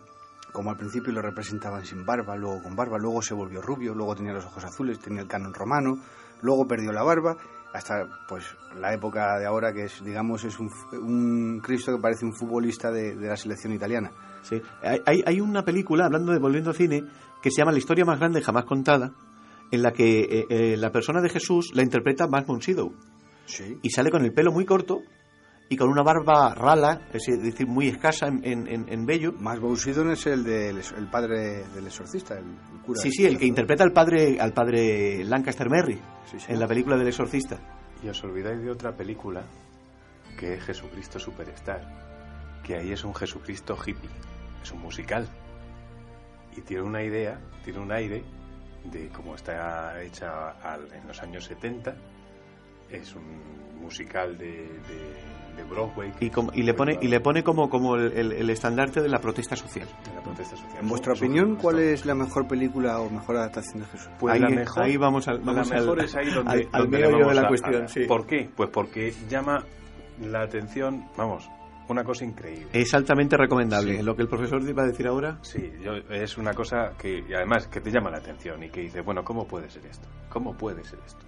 como al principio lo representaban sin barba, luego con barba, luego se volvió rubio, luego tenía los ojos azules, tenía el canon romano, luego perdió la barba, hasta pues la época de ahora que es, digamos, es un, un Cristo que parece un futbolista de, de la selección italiana. Sí. Hay, hay- una película, hablando de volviendo al cine, que se llama La historia más grande jamás contada, en la que eh, eh, la persona de Jesús la interpreta Max von Sydow Sí. y sale con el pelo muy corto y con una barba rala, es decir, muy escasa en, en, en- vello. Más Bousidon es el del el padre del exorcista, el, el cura. Sí, sí, el que interpreta al padre al padre Lancaster Merry Sí, sí. en la película del exorcista. y os olvidáis de otra película que es Jesucristo Superstar, que ahí es un Jesucristo hippie, es un musical y tiene una idea, tiene un aire de cómo está hecha al- en los años 70, es un musical de, de, de Broadway Y, como- y le pone y le pone como como el, el- el estandarte de la protesta social. de la protesta social. En vuestra opinión. ¿cuál es la mejor película o mejor adaptación de Jesús? Pues ahí, la mejor, ahí vamos al, vamos la al- mejor es ahí donde, al, al donde vamos de la a- cuestión. a- sí. ¿Por qué? Pues porque llama la atención, vamos, una cosa increíble. Es altamente recomendable. Sí. Lo que el profesor iba a decir ahora. Sí, yo, es una cosa que, además, que te llama la atención y que dices, bueno, ¿cómo puede ser esto? ¿Cómo puede ser esto?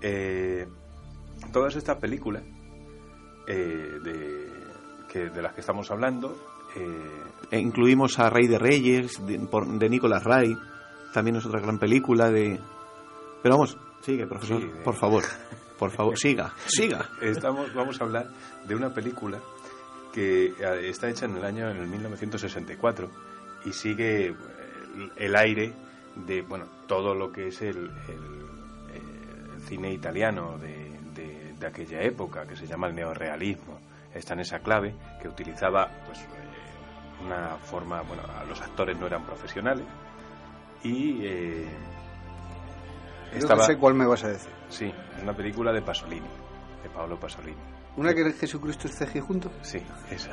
Eh, todas estas películas eh, de, que, de las que estamos hablando, eh, E incluimos a Rey de Reyes, de, de Nicolas Ray. También es otra gran película de... Pero vamos, sigue, profesor, Sí, de- por favor. Por favor, siga, siga. estamos, vamos a hablar de una película que eh, está hecha en el año en el 1964 y sigue eh, el, aire de bueno todo lo que es el, el, el cine italiano de, de- aquella época que se llama el neorrealismo está en esa clave que utilizaba pues eh, una forma bueno los actores no eran profesionales y eh, que sé cuál me vas a decir. Sí, es una película de Pasolini, de Paolo Pasolini. ¿Una que es Jesucristo es CG junto? Sí, esa.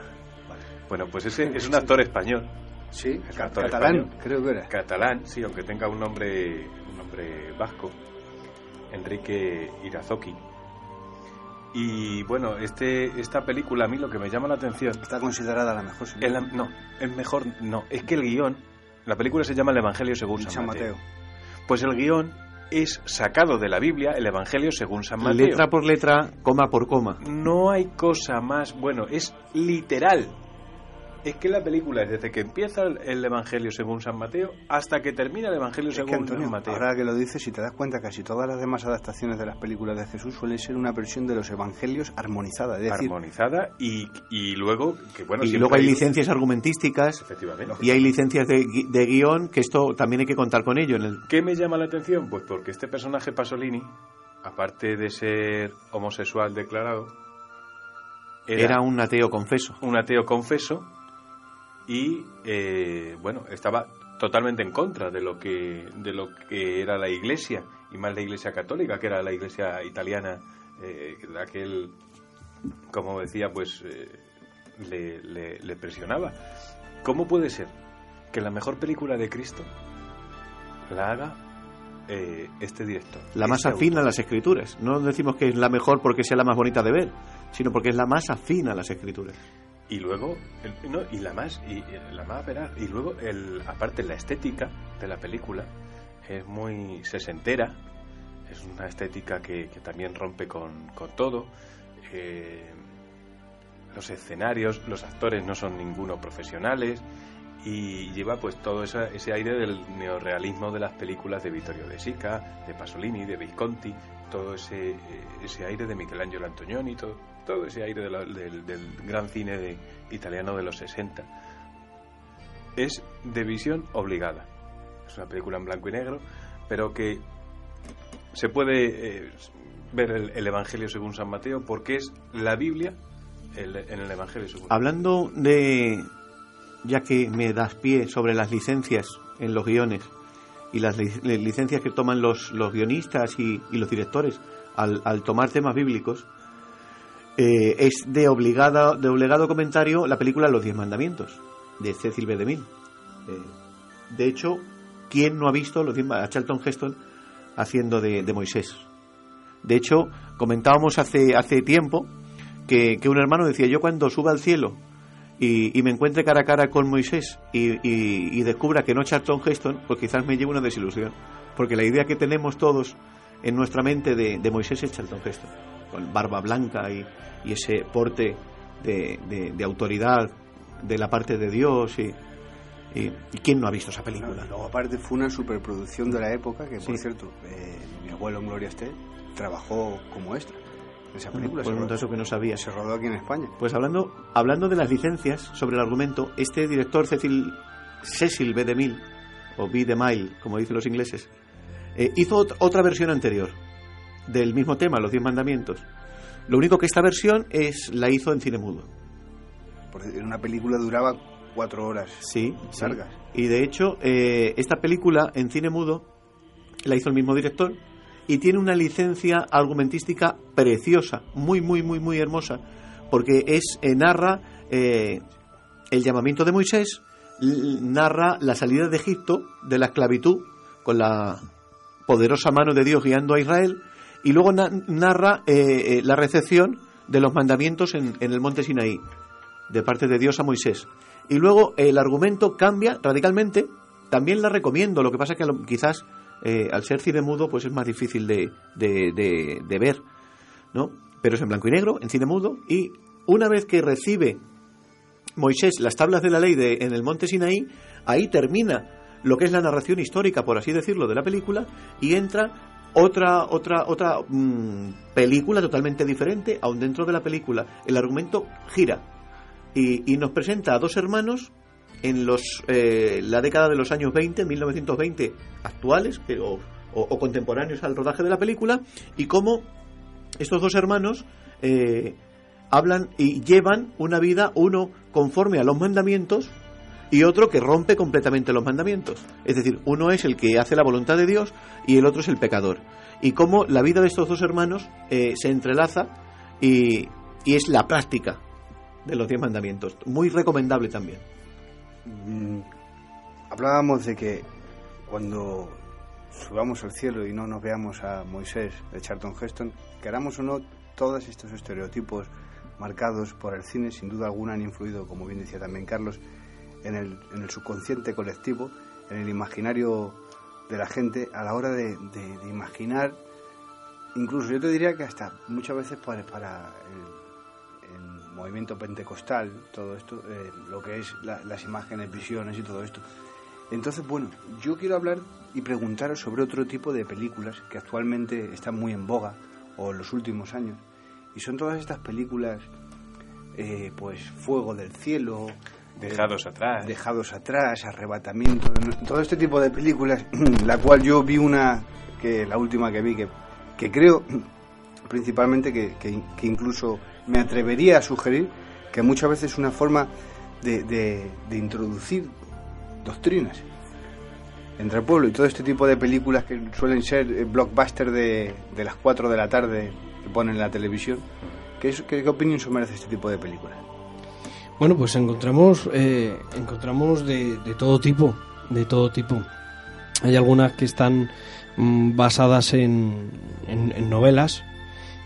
Bueno, pues ese es un actor español, Sí, actor catalán, español. creo que era. catalán, sí, aunque tenga un nombre, un nombre vasco, Enrique Irazoki. Y bueno, este, esta película a mí lo que me llama la atención Está considerada la mejor. sí. la- no, es mejor, no, es que el guion, la película se llama El Evangelio según San, San Mateo. Mateo. Pues el guion es sacado de la Biblia, el Evangelio según San Mateo. Letra por letra, coma por coma. No hay cosa más, bueno, es literal. Es que la película es desde que empieza el, el Evangelio según San Mateo hasta que termina el Evangelio Es según que, Antonio, San Mateo. ahora que lo dices, si te das cuenta, casi todas las demás adaptaciones de las películas de Jesús suelen ser una versión de los evangelios armonizada. Es decir, Armonizada y, y luego, que bueno, y luego hay licencias argumentísticas Efectivamente. y hay licencias de, gui- de guion, que esto también hay que contar con ello. En el, ¿Qué me llama la atención? Pues porque este personaje Pasolini, aparte de ser homosexual declarado, era un ateo confeso. un ateo confeso y eh, bueno estaba totalmente en contra de lo que de lo que era la iglesia y más la iglesia católica que era la iglesia italiana eh, que aquel como decía pues eh, le, le- le presionaba cómo puede ser que la mejor película de Cristo la haga eh, este director La más Este afín a las escrituras. No decimos que es la mejor porque sea la más bonita de ver, sino porque es la más afín a las escrituras. Y luego el- no, y la más y, la más veraz y luego el aparte la estética de la película es muy sesentera es una estética que, que también rompe con, con todo Eh, los escenarios los actores no son ninguno profesionales y lleva pues todo esa- ese aire del neorrealismo de las películas de Vittorio De Sica, de Pasolini, de Visconti, todo ese, eh, ese aire de Michelangelo Antonioni, todo, todo ese aire del, del gran cine de- italiano de los 60. es de visión obligada. Es una película en blanco y negro, pero que se puede eh, ver el, Evangelio según San Mateo porque es la Biblia en el Evangelio según Hablando de, ya que me das pie sobre las licencias en los guiones y las licencias que toman los, los guionistas y, los directores al, al, tomar temas bíblicos, eh, es de, obligada, de obligado comentario la película Los Diez Mandamientos, de Cecil B. DeMille. Eh, de hecho, ¿quién no ha visto los a Charlton Heston haciendo de, Moisés? De hecho, comentábamos hace, hace tiempo que, un hermano decía, yo cuando suba al cielo y, me encuentre cara a cara con Moisés y, descubra que no es Charlton Heston, pues quizás me lleve una desilusión. Porque la idea que tenemos todos en nuestra mente de, de Moisés es Charlton Heston, con barba blanca y, ese porte de, de, autoridad de la parte de Dios y, y, quién no ha visto esa película? luego, aparte, fue una superproducción de la época, que por cierto, eh, mi abuelo Gloria esté trabajó como extra. En esa película pues se, eso que no sabía. se rodó aquí en España. Pues hablando, hablando de las licencias sobre el argumento, este director Cecil, Cecil B. DeMille, o B. DeMille, como dicen los ingleses, eh, hizo otra versión anterior del mismo tema, los Diez Mandamientos. Lo único que esta versión es la hizo en cine mudo. Porque en una película duraba cuatro horas sí, largas. Y de hecho, eh, esta película en cine mudo la hizo el mismo director y tiene una licencia argumentística preciosa, muy, muy, muy, muy hermosa, porque es eh, narra eh, el llamamiento de Moisés, narra la salida de Egipto, de la esclavitud, con la poderosa mano de Dios guiando a Israel, y luego narra la recepción de los mandamientos en, el monte Sinaí, de parte de Dios a Moisés y luego el argumento cambia radicalmente. También la recomiendo, lo que pasa es que quizás eh, al ser cine mudo pues es más difícil de, de, ver, ¿no? Pero es en blanco y negro, en cine mudo, y una vez que recibe Moisés las tablas de la ley de, en el monte Sinaí, ahí termina lo que es la narración histórica, por así decirlo, de la película, y entra otra otra otra mm, película totalmente diferente, aún dentro de la película el argumento gira. Y, nos presenta a dos hermanos en los, eh, la década de los años 20, 1920, actuales o, o, contemporáneos al rodaje de la película, y cómo estos dos hermanos eh, hablan y llevan una vida, uno conforme a los mandamientos y otro que rompe completamente los mandamientos. Es decir, uno es el que hace la voluntad de Dios y el otro es el pecador. Y cómo la vida de estos dos hermanos eh, se entrelaza y, y es la práctica de los diez mandamientos. Muy recomendable también. Mm, hablábamos de que cuando subamos al cielo y no nos veamos a Moisés de Charlton Heston, queramos o no, todos estos estereotipos marcados por el cine, sin duda alguna, han influido, como bien decía también Carlos, en el, en el subconsciente colectivo, en el imaginario de la gente a la hora de, imaginar, incluso yo te diría que hasta muchas veces para, para el, movimiento pentecostal, todo esto, eh, lo que es las imágenes, visiones y todo esto. Entonces, bueno, yo quiero hablar y preguntaros sobre otro tipo de películas que actualmente están muy en boga, o en los últimos años, y son todas estas películas, eh, pues Fuego del Cielo, Dejados atrás. Dejados atrás, Arrebatamiento, todo este tipo de películas, la cual yo vi una, que la última que vi, que, que creo principalmente que, que incluso me atrevería a sugerir que muchas veces es una forma de, de, introducir doctrinas entre el pueblo y todo este tipo de películas que suelen ser eh, blockbuster de, de las 4 de la tarde que ponen en la televisión. ¿Qué, qué, opinión se merece este tipo de películas? Bueno, pues encontramos, eh, encontramos de, de, todo tipo, de todo tipo. Hay algunas que están mm, basadas en, en, novelas,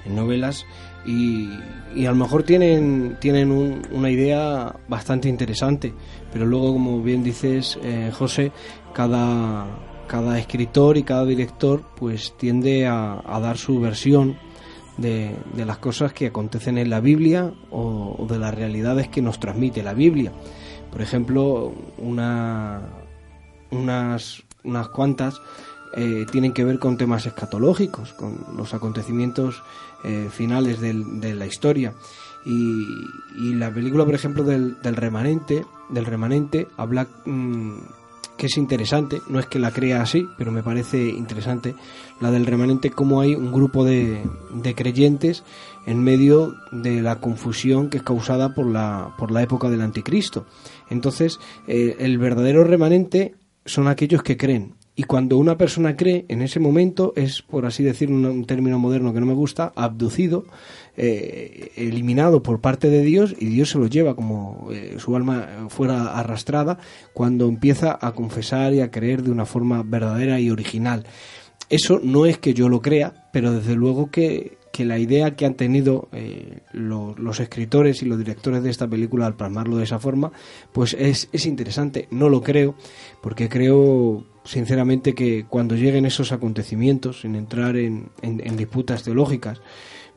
en novelas y, a lo mejor tienen, tienen una idea bastante interesante, pero luego, como bien dices, eh, José, cada, cada escritor y cada director pues tiende a, dar su versión de, las cosas que acontecen en la Biblia o, de las realidades que nos transmite la Biblia. Por ejemplo, una, unas, unas cuantas eh, tienen que ver con temas escatológicos, con los acontecimientos eh, finales de la historia. Y, y la película, por ejemplo, del, del remanente, del remanente, habla mm, que es interesante, no es que la crea así, pero me parece interesante, la del remanente, cómo hay un grupo de, de creyentes en medio de la confusión que es causada por la, por la época del anticristo. Entonces, eh, el verdadero remanente son aquellos que creen. Y cuando una persona cree, en ese momento es, por así decir, un, un término moderno que no me gusta, abducido, eh, eliminado por parte de Dios y Dios se lo lleva como eh, su alma fuera arrastrada cuando empieza a confesar y a creer de una forma verdadera y original. Eso no es que yo lo crea, pero desde luego que, que la idea que han tenido eh, lo- los escritores y los directores de esta película al plasmarlo de esa forma, pues es, es interesante. No lo creo, porque creo sinceramente que cuando lleguen esos acontecimientos, sin entrar en, en- en disputas teológicas,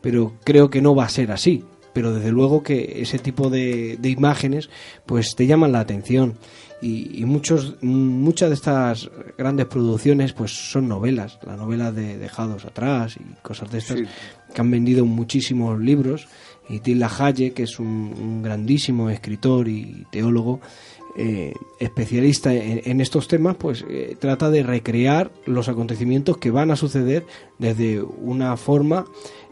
pero creo que no va a ser así. Pero desde luego que ese tipo de, de imágenes pues te llaman la atención y, y muchos muchas de estas grandes producciones pues son novelas, la novela de Dejados atrás y cosas de estas Sí. que han vendido muchísimos libros y Tila Haye que es un, un grandísimo escritor y teólogo eh, especialista en, en estos temas, pues eh, trata de recrear los acontecimientos que van a suceder desde una forma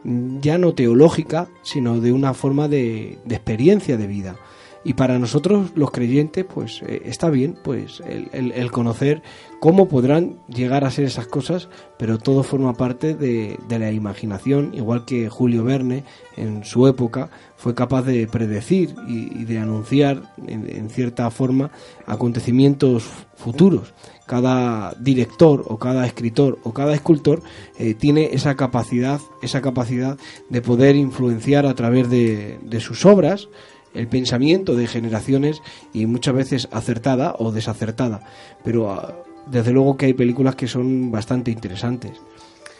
ya no teológica, sino de una forma de, experiencia de vida. Y para nosotros los creyentes, pues eh, está bien, pues el conocer cómo podrán llegar a ser esas cosas, pero todo forma parte de, de la imaginación, igual que Julio Verne en su época fue capaz de predecir y, y de anunciar en, en cierta forma acontecimientos futuros. Cada director o cada escritor o cada escultor eh, tiene esa capacidad, esa capacidad de poder influenciar a través de, de sus obras el pensamiento de generaciones y muchas veces acertada o desacertada. Pero ah, desde luego que hay películas que son bastante interesantes.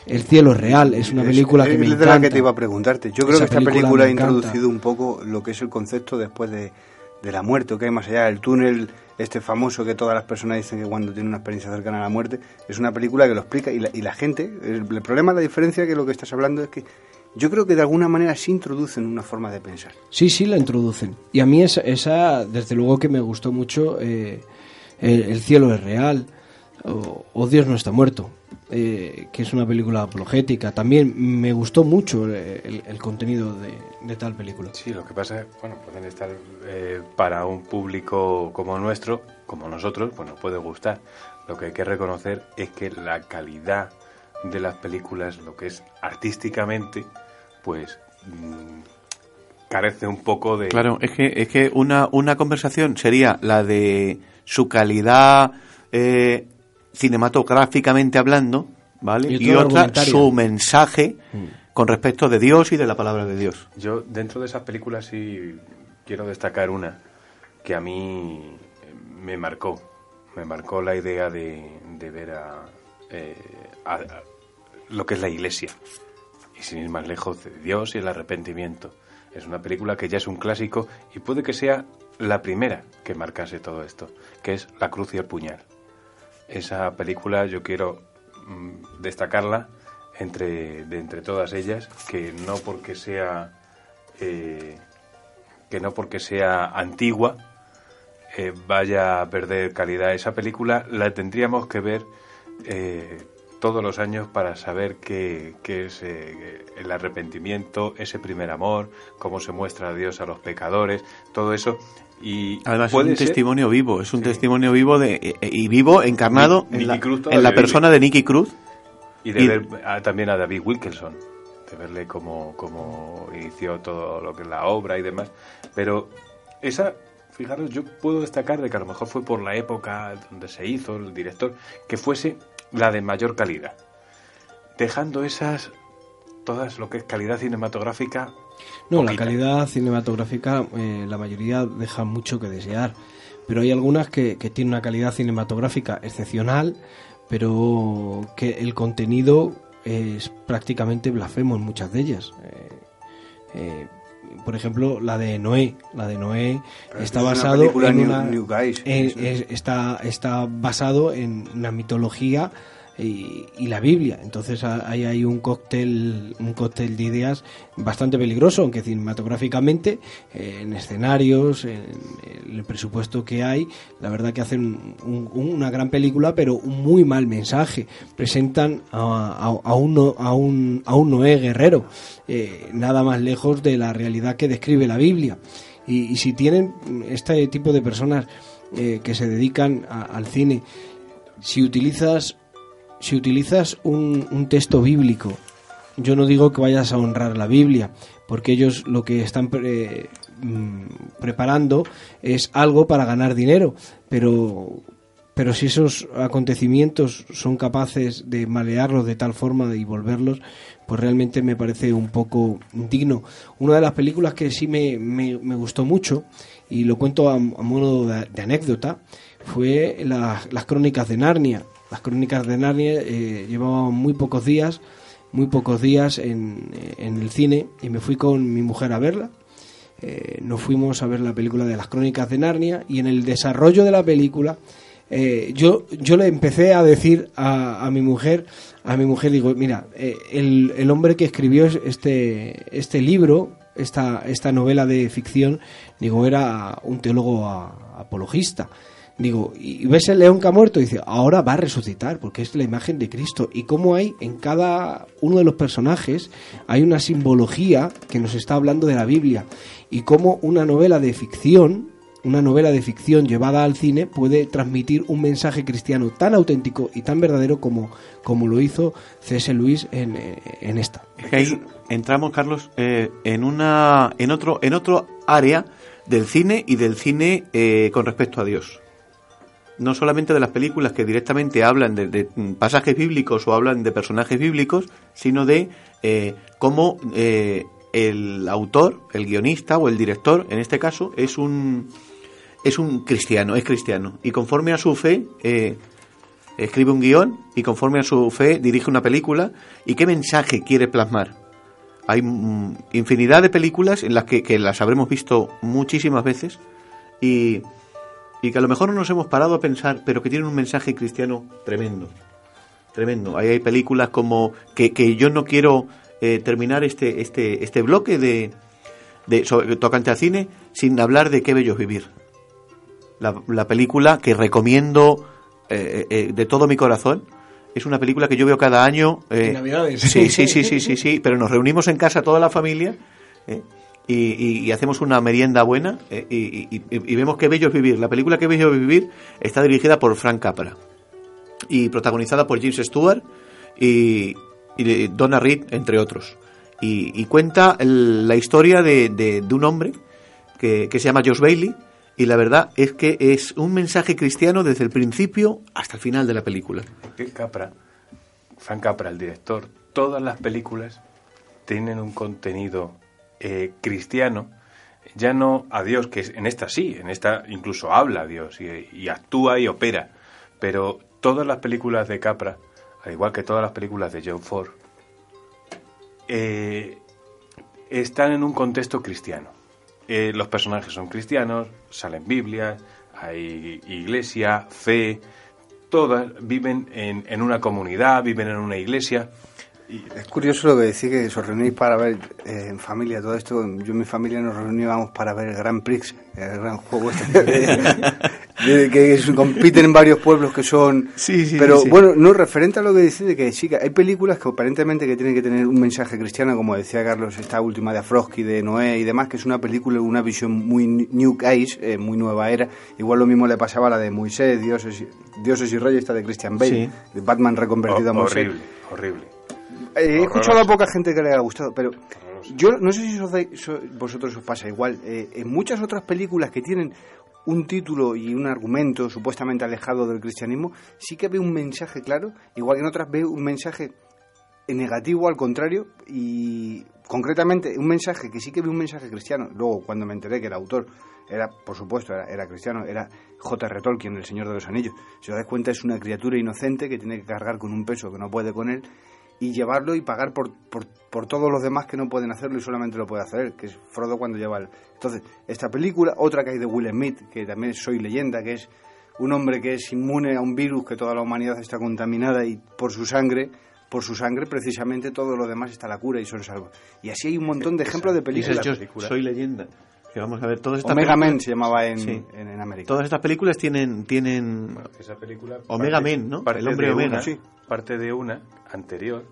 El cielo es real es una Es- película que es me de encanta. la que te iba a preguntarte. Yo creo Esa que esta película ha introducido un poco lo que es el concepto después de, de la muerte, o que hay más allá. El túnel, este famoso que todas las personas dicen que cuando tienen una experiencia cercana a la muerte, es una película que lo explica. Y la, y la gente, el, el problema, la diferencia que lo que estás hablando es que yo creo que de alguna manera sí introducen una forma de pensar. Sí, sí, la introducen. Y a mí esa, esa desde luego que me gustó mucho, eh, el, El cielo es real, o Dios no está muerto, eh, que es una película apologética. También me gustó mucho el, contenido de, de tal película. Sí, lo que pasa es, bueno, pueden estar eh, para un público como nuestro, como nosotros, pues nos puede gustar. Lo que hay que reconocer es que la calidad de las películas, lo que es artísticamente, pues mm, carece un poco de... Claro, es que, es que una, una conversación sería la de su calidad eh, cinematográficamente hablando, ¿vale? Y Y, otra su mensaje con respecto de Dios y de la palabra de Dios. Yo dentro de esas películas sí quiero destacar una que a mí me marcó. Me marcó la idea de, de ver a, eh, a- a lo que es la iglesia. Y sin ir más lejos, de Dios y el arrepentimiento. Es una película que ya es un clásico y puede que sea la primera que marcase todo esto, que es La cruz y el puñal. Esa película yo quiero mm, destacarla entre, de entre todas ellas, que no porque sea eh, que no porque sea antigua eh, vaya a perder calidad. Esa película la tendríamos que ver eh, todos los años para saber qué, qué es el arrepentimiento, ese primer amor, cómo se muestra a Dios a los pecadores, todo eso. Y Además es un ser- testimonio vivo, es un testimonio vivo de eh, y vivo encarnado en la, Cruz en vive. persona de Nicky Cruz. Y de Y- ver a- también a David Wilkerson, de verle cómo, cómo inició todo lo que es la obra y demás. Pero esa, fijaros, yo puedo destacar de que a lo mejor fue por la época donde se hizo el director, que fuese la de mayor calidad. Dejando esas, todas lo que es calidad cinematográfica. No, la calidad cinematográfica, eh, la mayoría deja mucho que desear. Pero hay algunas que, que tienen una calidad cinematográfica excepcional, pero que el contenido es prácticamente blasfemo en muchas de ellas. Eh, eh, por ejemplo, la de Noé. La de Noé Pero está es basado en una. New Guys, en- eso. es- está, está basado en una mitología y, y la Biblia. Entonces ahí hay un cóctel, un cóctel de ideas bastante peligroso, aunque cinematográficamente, eh, en escenarios, en, el presupuesto que hay, la verdad que hacen una gran película, pero un muy mal mensaje. Presentan a, a, un, a, un, a un Noé guerrero, eh, nada más lejos de la realidad que describe la Biblia. Y, si tienen este tipo de personas eh, que se dedican al cine, si utilizas si utilizas un, un texto bíblico, yo no digo que vayas a honrar la Biblia, porque ellos lo que están mm, preparando es algo para ganar dinero, pero pero si esos acontecimientos son capaces de malearlos de tal forma y volverlos, pues realmente me parece un poco digno. Una de las películas que sí me, me, gustó mucho, y lo cuento a, modo de, anécdota, fue las crónicas de Narnia. Las crónicas de Narnia eh, llevaban muy pocos días, muy pocos días en, en, el cine y me fui con mi mujer a verla. Eh, nos fuimos a ver la película de las crónicas de Narnia y en el desarrollo de la película eh, yo, yo le empecé a decir a, a, mi mujer, a mi mujer digo, mira, el, el, hombre que escribió este, este libro, esta, esta novela de ficción, digo, era un teólogo apologista. Digo, y ves el león que ha muerto y dice, ahora va a resucitar porque es la imagen de Cristo. Y cómo hay en cada uno de los personajes, hay una simbología que nos está hablando de la Biblia. Y cómo una novela de ficción, una novela de ficción llevada al cine puede transmitir un mensaje cristiano tan auténtico y tan verdadero como, como lo hizo C.S. Luis en, en esta. Entramos, Carlos, eh, en, una, en, otro, en otro área del cine y del cine eh, con respecto a Dios no solamente de las películas que directamente hablan de, pasajes bíblicos o hablan de personajes bíblicos, sino de eh, cómo eh, el autor, el guionista o el director, en este caso, es un es un cristiano, es cristiano y conforme a su fe eh, escribe un guion y conforme a su fe dirige una película y qué mensaje quiere plasmar. Hay mm, infinidad de películas en las que, que las habremos visto muchísimas veces y y que a lo mejor no nos hemos parado a pensar, pero que tienen un mensaje cristiano tremendo. Tremendo. Ahí hay películas como que, que yo no quiero eh, terminar este, este, este bloque de, de tocante al cine sin hablar de Qué bello vivir. La, la película que recomiendo eh, eh, de todo mi corazón. Es una película que yo veo cada año. Navidades. Sí, sí, sí, sí, sí, sí, pero nos reunimos en casa toda la familia y, hacemos una merienda buena eh, y, vemos qué bello es vivir. La película Qué bello es vivir está dirigida por Frank Capra y protagonizada por James Stewart y, Donna Reed, entre otros. Y, cuenta la historia de, un hombre que, se llama Josh Bailey y la verdad es que es un mensaje cristiano desde el principio hasta el final de la película. Capra, Frank Capra, el director, todas las películas tienen un contenido eh, cristiano, ya no a Dios, que en esta sí, en esta incluso habla a Dios y, actúa y opera, pero todas las películas de Capra, al igual que todas las películas de John Ford, eh, están en un contexto cristiano. Eh, los personajes son cristianos, salen Biblias, hay iglesia, fe, todas viven en, en una comunidad, viven en una iglesia es curioso lo que decís, que os reunís para ver eh, en familia todo esto. Yo y mi familia nos reuníamos para ver el Grand Prix, el gran juego este que compiten en varios pueblos que son... Sí, sí, Pero bueno, no, referente a lo que decís, de que sí, que hay películas que aparentemente que tienen que tener un mensaje cristiano, como decía Carlos, esta última de Afrosky, de Noé y demás, que es una película, una visión muy New Age, eh, muy nueva era. Igual lo mismo le pasaba a la de Moisés, Dioses, Dioses y Reyes, esta de Christian Bale, de Batman reconvertido a Moisés. Horrible, horrible. Eh, he escuchado a poca gente que le haya gustado, pero yo no sé si vosotros os pasa igual. Eh, en muchas otras películas que tienen un título y un argumento supuestamente alejado del cristianismo, sí que veo un mensaje claro, igual que en otras veo un mensaje negativo al contrario y concretamente un mensaje que sí que veo un mensaje cristiano. Luego, cuando me enteré que el autor era, por supuesto, era, era cristiano, era J.R. Tolkien, el Señor de los Anillos. Si os dais cuenta, es una criatura inocente que tiene que cargar con un peso que no puede con él y llevarlo y pagar por, por, por, todos los demás que no pueden hacerlo y solamente lo puede hacer que es Frodo cuando lleva el... Entonces, esta película, otra que hay de Will Smith, que también es Soy Leyenda, que es un hombre que es inmune a un virus, que toda la humanidad está contaminada y por su sangre, por su sangre precisamente todo lo demás está la cura y son salvos. Y así hay un montón de ejemplos de películas. yo soy leyenda. Que vamos a ver, todas estas Omega películas- Men se llamaba en, Sí. en, en América. Todas estas películas tienen tienen Esa película. Omega Men, ¿no? parte El hombre de Omega. una- Sí. Parte de una anterior,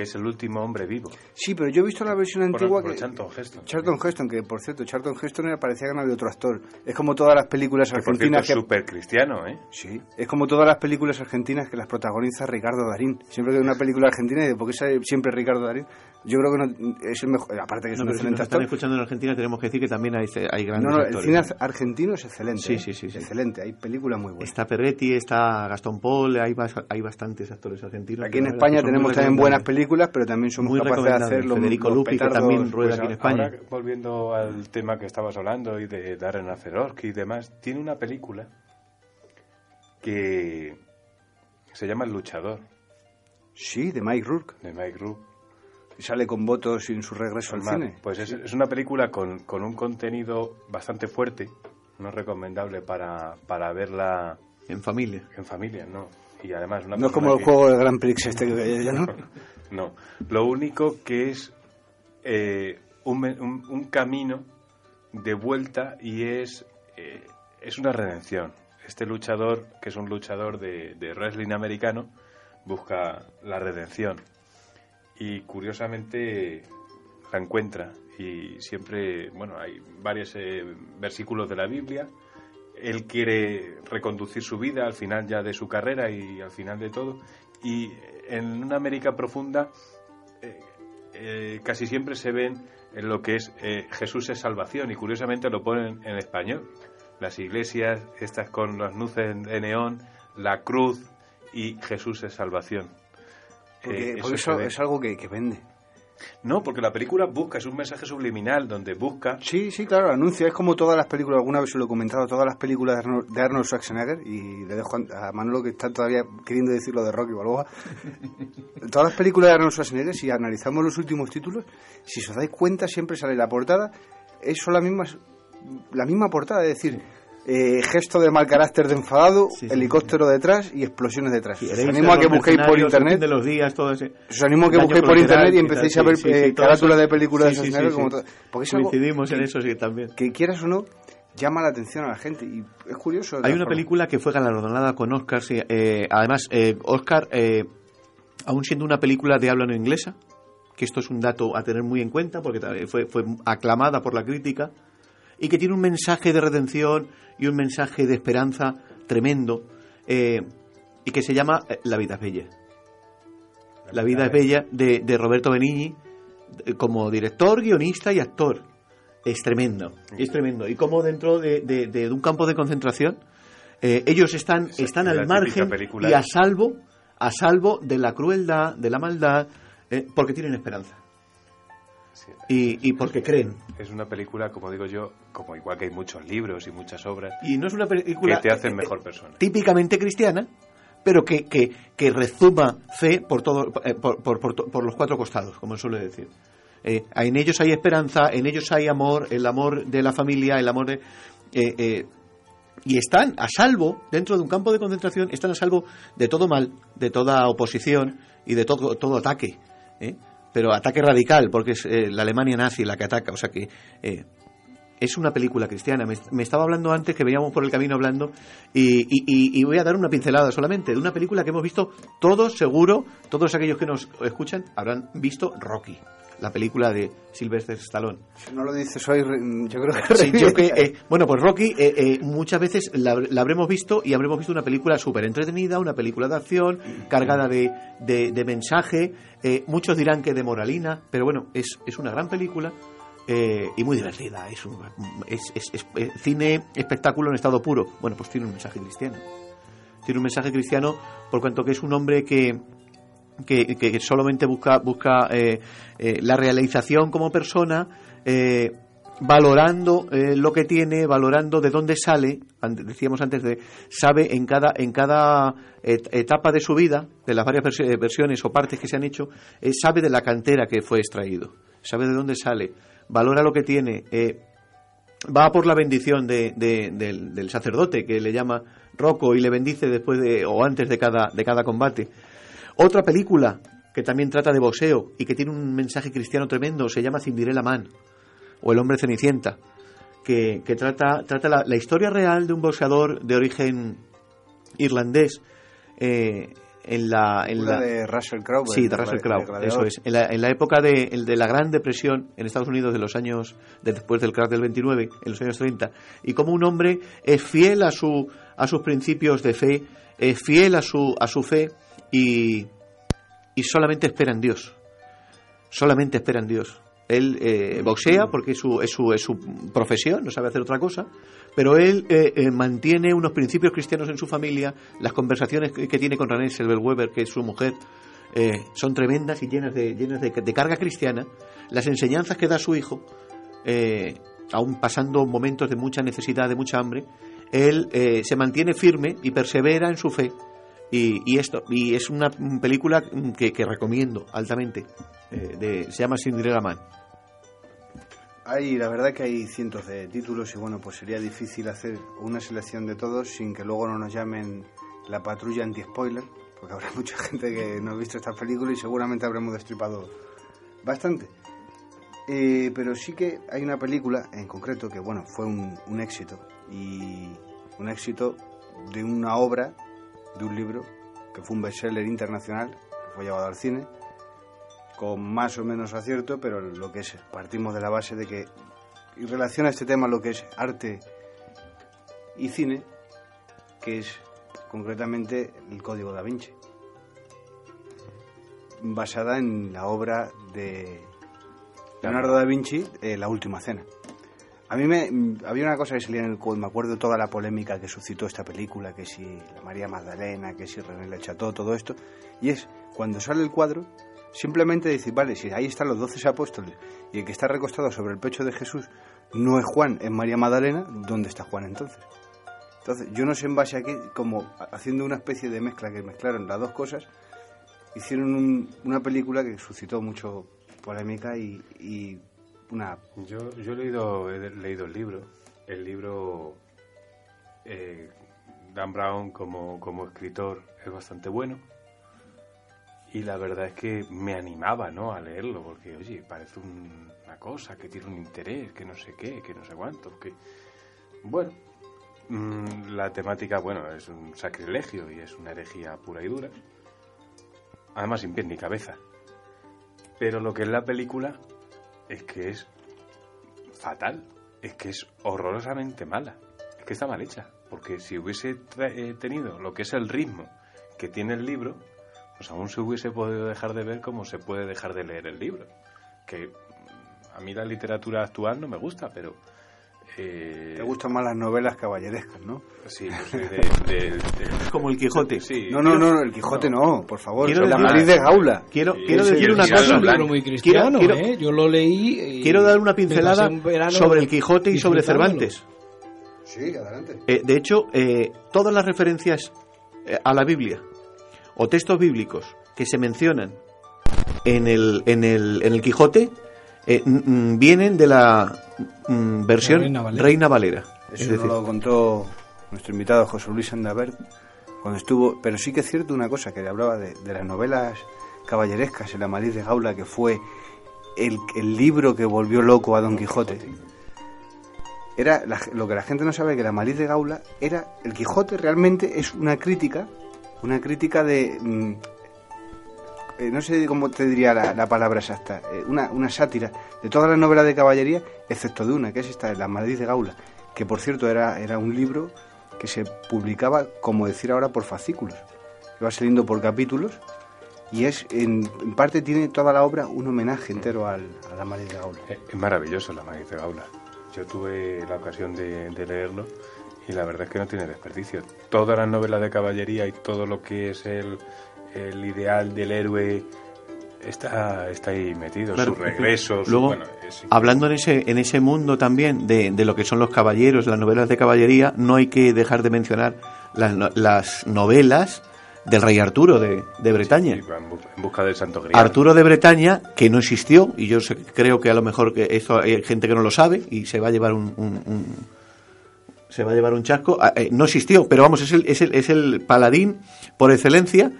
que es el último hombre vivo. Sí, pero yo he visto la versión Por- antigua por que... Charlton Heston. Charlton Heston, que por cierto, Charlton Heston era- parecía que no había otro actor. Es como todas las películas Que por cierto argentinas es que... súper cristiano, ¿eh? Sí, es como todas las películas argentinas que las protagoniza Ricardo Darín. Siempre que hay una película argentina, y ¿por qué sale siempre Ricardo Darín? Yo creo que no, es el mejor, aparte que es No, un pero si excelente nos están actor. escuchando en Argentina tenemos que decir que también hay, hay grandes No, no, el cine ¿no? argentino es excelente. Sí, ¿eh? sí, sí, sí. Excelente, hay películas muy buenas. Está Perretti, está Gastón Paul, hay, bas- hay bastantes actores argentinos. Aquí que en España que tenemos también buenas recomendables. Películas, pero también somos Muy capaces de recomendables. hacer los, Federico los Lupi, que petardos. también rueda Pues aquí en España. Ahora, volviendo al tema que estabas hablando y de Darren Aronofsky y demás, tiene una película que se llama El luchador, Sí, de Mike Rourke. de Mike Rourke. Y sale con votos en su regreso al cine. Pues es, es una película con, con un contenido bastante fuerte, no es recomendable para, para verla En familia. en familia, ¿no? Y además una No es como el que- juego del Grand Prix este que veía yo, ¿no? No, lo único que es eh, un, un- un camino de vuelta y es, eh, es una redención. Este luchador, que es un luchador de, de wrestling americano, busca la redención y curiosamente la encuentra y siempre, bueno, hay varios eh, versículos de la Biblia. Él quiere reconducir su vida al final ya de su carrera y al final de todo. Y en una América profunda eh, eh, casi siempre se ven en lo que es eh, Jesús es salvación y curiosamente lo ponen en español. Las iglesias, estas con las luces de neón, la cruz y Jesús es salvación. Porque, Eh, porque se eso es algo que, que vende. No, porque la película busca, es un mensaje subliminal donde busca Sí, sí, claro, anuncia. Es como todas las películas, alguna vez se lo he comentado, todas las películas de Arnold, de Arnold Schwarzenegger, y le dejo a Manolo que está todavía queriendo decir lo de Rocky Balboa. todas las películas de Arnold Schwarzenegger, si analizamos los últimos títulos, si os dais cuenta, siempre sale la portada, es son las mismas, la misma portada, es decir, eh, gesto de mal carácter de enfadado, Sí, sí, helicóptero detrás y explosiones detrás. Os animo a que busquéis por internet de los días, todo ese. os animo a que busquéis por internet y empecéis a ver eh, carátulas de películas de sí, como sí. todo. Porque es algo Coincidimos en que- eso sí también. que quieras o no, llama la atención a la gente. Y es curioso. Hay una película que fue galardonada con Oscar, sí, eh, además, eh, Oscar, eh, aún siendo una película de habla no inglesa, que esto es un dato a tener muy en cuenta porque fue, fue aclamada por la crítica, y que tiene un mensaje de redención y un mensaje de esperanza tremendo, eh, y que se llama eh, La vida es bella. La vida es bella de, de Roberto Benigni, como director, guionista y actor. Es tremendo, es tremendo. Y como dentro de, de- de un campo de concentración, eh, ellos están, Esa están al margen y a salvo, a salvo de la crueldad, de la maldad, eh, porque tienen esperanza Sí, y, y porque creen. Es una película, como digo yo, como igual que hay muchos libros y muchas obras, Y no es una que película te hacen eh, mejor persona. típicamente cristiana, pero que, que, que rezuma fe por, todo, eh, por, por, por, los cuatro costados, como suele decir. Eh, en ellos hay esperanza, en ellos hay amor, el amor de la familia, el amor de... eh, eh, y están a salvo, dentro de un campo de concentración, están a salvo de todo mal, de toda oposición y de todo, todo ataque. ¿eh? Pero ataque radical, porque es eh, la Alemania nazi la que ataca. O sea que eh, es una película cristiana. Me, estaba hablando antes que veníamos por el camino hablando y- y- y voy a dar una pincelada solamente de una película que hemos visto todos, seguro, todos aquellos que nos escuchan habrán visto Rocky, la película de Sylvester Stallone. Si no lo dices hoy, yo creo que. Sí, yo que, eh, bueno, pues Rocky eh, eh, muchas veces la, la habremos visto y habremos visto una película súper entretenida, una película de acción, cargada de, de- de mensaje. muchos dirán que de moralina, pero bueno, es, es una gran película y muy divertida. Es, un- es, es- es- cine, espectáculo en estado puro. Bueno, pues tiene un mensaje cristiano. Tiene un mensaje cristiano por cuanto que es un hombre que, que, solamente busca, busca eh, eh, la realización como persona, eh, valorando lo que tiene, valorando de dónde sale, decíamos antes de, sabe en cada, en cada et- etapa de su vida, de las varias vers- versiones o partes que se han hecho, sabe de la cantera que fue extraído, sabe de dónde sale, valora lo que tiene, va por la bendición de- de- del, del sacerdote que le llama Rocco y le bendice después de o antes de cada, de cada combate. Otra película que también trata de boxeo y que tiene un mensaje cristiano tremendo se llama Cinderella Man o El hombre cenicienta, que, que trata, trata la, la historia real de un boxeador de origen irlandés eh, en la, en la de Russell Crowe. sí de Russell Crowe eso es en la, en la época de, la gran depresión en Estados Unidos de los años de después del crash del 29 en los años 30 y como un hombre es fiel a su a sus principios de fe es fiel a su a su fe y y solamente espera en Dios. Solamente espera en Dios. Él eh, boxea porque es su, es, su, es su profesión, no sabe hacer otra cosa, pero él eh, eh, mantiene unos principios cristianos en su familia, las conversaciones que, tiene con René Selberweber, que es su mujer, son tremendas y llenas de, llenas de, de carga cristiana, las enseñanzas que da su hijo, aún pasando momentos de mucha necesidad, de mucha hambre, él se mantiene firme y persevera en su fe. Y, y esto y es una película que, recomiendo altamente. eh, de, se llama Cinderella Man. Hay, la verdad que hay cientos de títulos y bueno, pues sería difícil hacer una selección de todos sin que luego no nos llamen la patrulla anti-spoiler, porque habrá mucha gente que no ha visto esta película y seguramente habremos destripado bastante. Eh, pero sí que hay una película en concreto que bueno, fue un, un éxito y un éxito de una obra, de un libro, que fue un bestseller internacional, que fue llevado al cine con más o menos acierto, pero lo que es, partimos de la base de que, y relaciona este tema lo que es arte y cine, que es concretamente el Código da Vinci, basada en la obra de Leonardo da Vinci, eh, La Última Cena. A mí me, había una cosa que salía en el cuadro, me acuerdo toda la polémica que suscitó esta película, que si la María Magdalena, que si René Le Chateau, todo esto, y es cuando sale el cuadro, simplemente decir, vale, si ahí están los doce apóstoles y el que está recostado sobre el pecho de Jesús no es Juan, es María Magdalena, ¿dónde está Juan entonces? Entonces, yo no sé en base a como haciendo una especie de mezcla que mezclaron las dos cosas, hicieron un- una película que suscitó mucho polémica y, y Yo, yo he, leído, he leído el libro. El libro, eh, Dan Brown como, como escritor es bastante bueno. Y la verdad es que me animaba ¿no? a leerlo, porque, oye, parece un- una cosa que tiene un interés, que no sé qué, que no sé cuánto. Que... Bueno, mm, la temática, bueno, es un sacrilegio y es una herejía pura y dura. Además, sin pies ni cabeza. Pero lo que es la película es que es fatal, es que es horrorosamente mala, es que está mal hecha, porque si hubiese eh, tenido lo que es el ritmo que tiene el libro, pues aún se hubiese podido dejar de ver como se puede dejar de leer el libro. Que a mí la literatura actual no me gusta, pero... eh, Te gustan más las novelas caballerescas, ¿no? Sí, yo soy de... de- de- Como el Quijote. Sí. No, no, no, el Quijote no, por favor. Quiero la decir- nariz de Gaula. Quiero, Sí, quiero sí, decir una cosa. Un libro muy cristiano, quiero- ¿eh? Yo lo leí. y Quiero dar una pincelada sobre el Quijote y sobre. Cervantes. Sí, adelante. Eh, de hecho, eh, todas las referencias a la Biblia o textos bíblicos que se mencionan en el, en el, en el Quijote eh, vienen de la mm, versión Reina Reina Valera. Valera. Eso Es nos decir, lo contó nuestro invitado José Luis Andavert cuando estuvo. Pero sí que es cierto una cosa, que hablaba de, de las novelas caballerescas, El Amadís de Gaula, que fue el, el libro que volvió loco a Don Quijote. Era la- lo que la gente no sabe que la Amadís de Gaula era el Quijote realmente es una crítica, una crítica de mm, eh, no sé cómo te diría la, la palabra exacta, eh, una, una sátira de todas las novelas de caballería, excepto de una, que es esta, La Madrid de Gaula, que por cierto era, era un libro que se publicaba, como decir ahora, por fascículos. Iba saliendo por capítulos y es, en, en parte tiene toda la obra un homenaje entero al, a La Madrid de Gaula. Es maravilloso la Maíz de Gaula. Yo tuve la ocasión de, de leerlo y la verdad es que no tiene desperdicio. Todas las novelas de caballería y todo lo que es el, el ideal del héroe está, está ahí metido. Claro, su regreso, su- luego, bueno, es hablando en ese, en ese mundo también de, de lo que son los caballeros, las novelas de caballería, no hay que dejar de mencionar las, no- las novelas del rey Arturo de, de Bretaña. Sí, en bu- en busca del Santo Grial. Arturo de Bretaña, que no existió, y yo sé- creo que a lo mejor que esto hay gente que no lo sabe y se va a llevar un, un- un- se va a llevar un chasco. Ah, eh, no existió, pero vamos, es el, es el, es el paladín por excelencia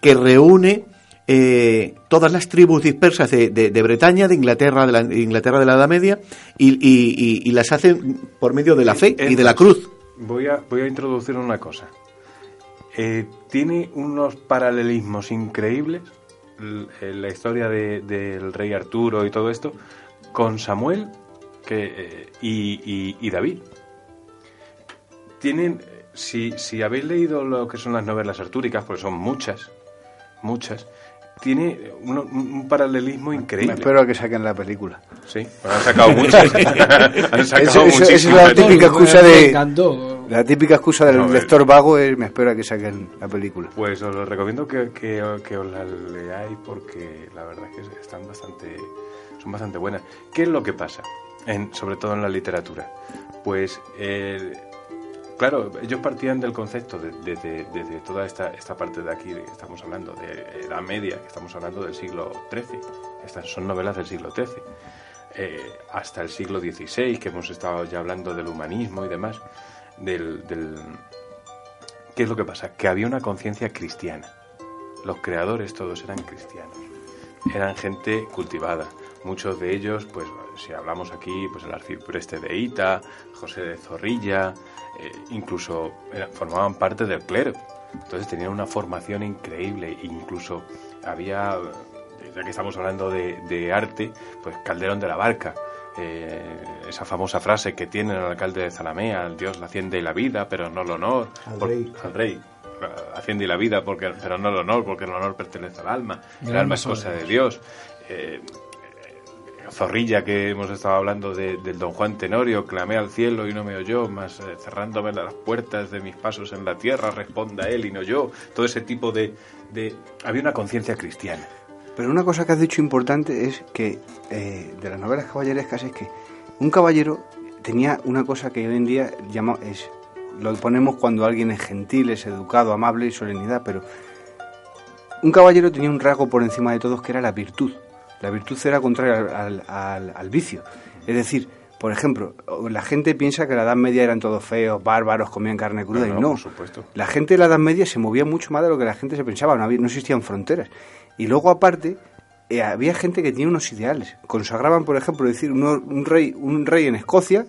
que reúne eh, todas las tribus dispersas de, de, Bretaña, de Inglaterra, de la Inglaterra de la Edad Media, y, las hace por medio de la fe y de la cruz. Voy a, introducir una cosa. Eh, tiene unos paralelismos increíbles la historia del rey Arturo y todo esto con Samuel que, y, y, David. Tienen, si, si habéis leído lo que son las novelas artúricas, porque son muchas, muchas, tiene un, paralelismo increíble. Me espero a que saquen la película. Sí, han sacado muchas. han sacado es, es, la típica excusa de la típica excusa del lector vago es me espero a que saquen la película. Pues os lo recomiendo que, que, que, os la leáis porque la verdad es que están bastante son bastante buenas. ¿Qué es lo que pasa? En, sobre todo en la literatura. Pues eh, Claro, ellos partían del concepto desde de, toda esta, esta parte de aquí que estamos hablando, de la media, que estamos hablando del siglo XIII. Estas son novelas del siglo XIII. Eh, hasta el siglo XVI, que hemos estado ya hablando del humanismo y demás. Del, del... ¿Qué es lo que pasa? Que había una conciencia cristiana. Los creadores todos eran cristianos. Eran gente cultivada. Muchos de ellos, pues si hablamos aquí, pues el arcipreste de Ita, José de Zorrilla, eh, incluso formaban parte del clero. Entonces tenían una formación increíble, incluso había, ya que estamos hablando de, arte, pues Calderón de la Barca, eh, esa famosa frase que tiene el alcalde de Zalamea, el Dios la hacienda y la vida, pero no el honor, al rey. Al rey hacienda y la vida, porque, pero no el honor, porque el honor pertenece al alma, el, alma es cosa de Dios. Eh, Zorrilla que hemos estado hablando de, del don Juan Tenorio, clamé al cielo y no me oyó, más eh, cerrándome las puertas de mis pasos en la tierra, responda él y no yo. Todo ese tipo de... de... Había una conciencia cristiana. Pero una cosa que has dicho importante es que eh, de las novelas caballerescas es que un caballero tenía una cosa que hoy en día llama, es, lo ponemos cuando alguien es gentil, es educado, amable y solemnidad, pero un caballero tenía un rasgo por encima de todos que era la virtud. La virtud era contraria al, vicio. Es decir, por ejemplo, la gente piensa que la Edad Media eran todos feos, bárbaros, comían carne cruda y no. Por supuesto. La gente de la Edad Media se movía mucho más de lo que la gente se pensaba, no, había, no existían fronteras. Y luego, aparte, eh, había gente que tenía unos ideales. Consagraban, por ejemplo, decir, un, rey, un rey en Escocia,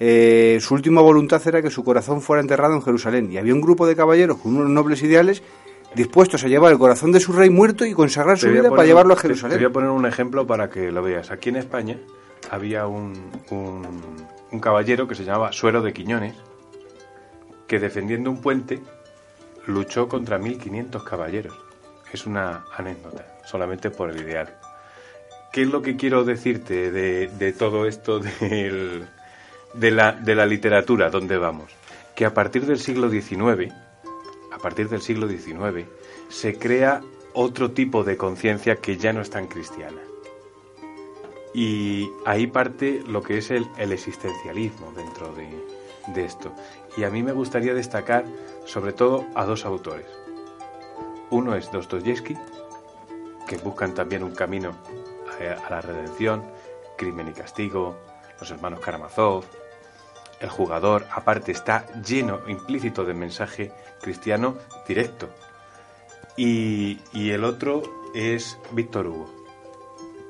eh, su última voluntad era que su corazón fuera enterrado en Jerusalén. Y había un grupo de caballeros con unos nobles ideales dispuestos a llevar el corazón de su rey muerto y consagrar su vida para llevarlo a Jerusalén. Te, voy a poner un ejemplo para que lo veas. Aquí en España había un, un, caballero que se llamaba Suero de Quiñones, que defendiendo un puente luchó contra 1500 caballeros. Es una anécdota, solamente por el ideal. ¿Qué es lo que quiero decirte de, de todo esto de, la, de la literatura? ¿Dónde vamos? Que a partir del siglo XIX a partir del siglo XIX, se crea otro tipo de conciencia que ya no es tan cristiana. Y ahí parte lo que es el, existencialismo dentro de, esto. Y a mí me gustaría destacar sobre todo a dos autores. Uno es Dostoyevsky, que buscan también un camino a, a la redención, Crimen y Castigo, los hermanos Karamazov, el jugador, aparte, está lleno, implícito de mensaje cristiano directo. Y, el otro es Víctor Hugo.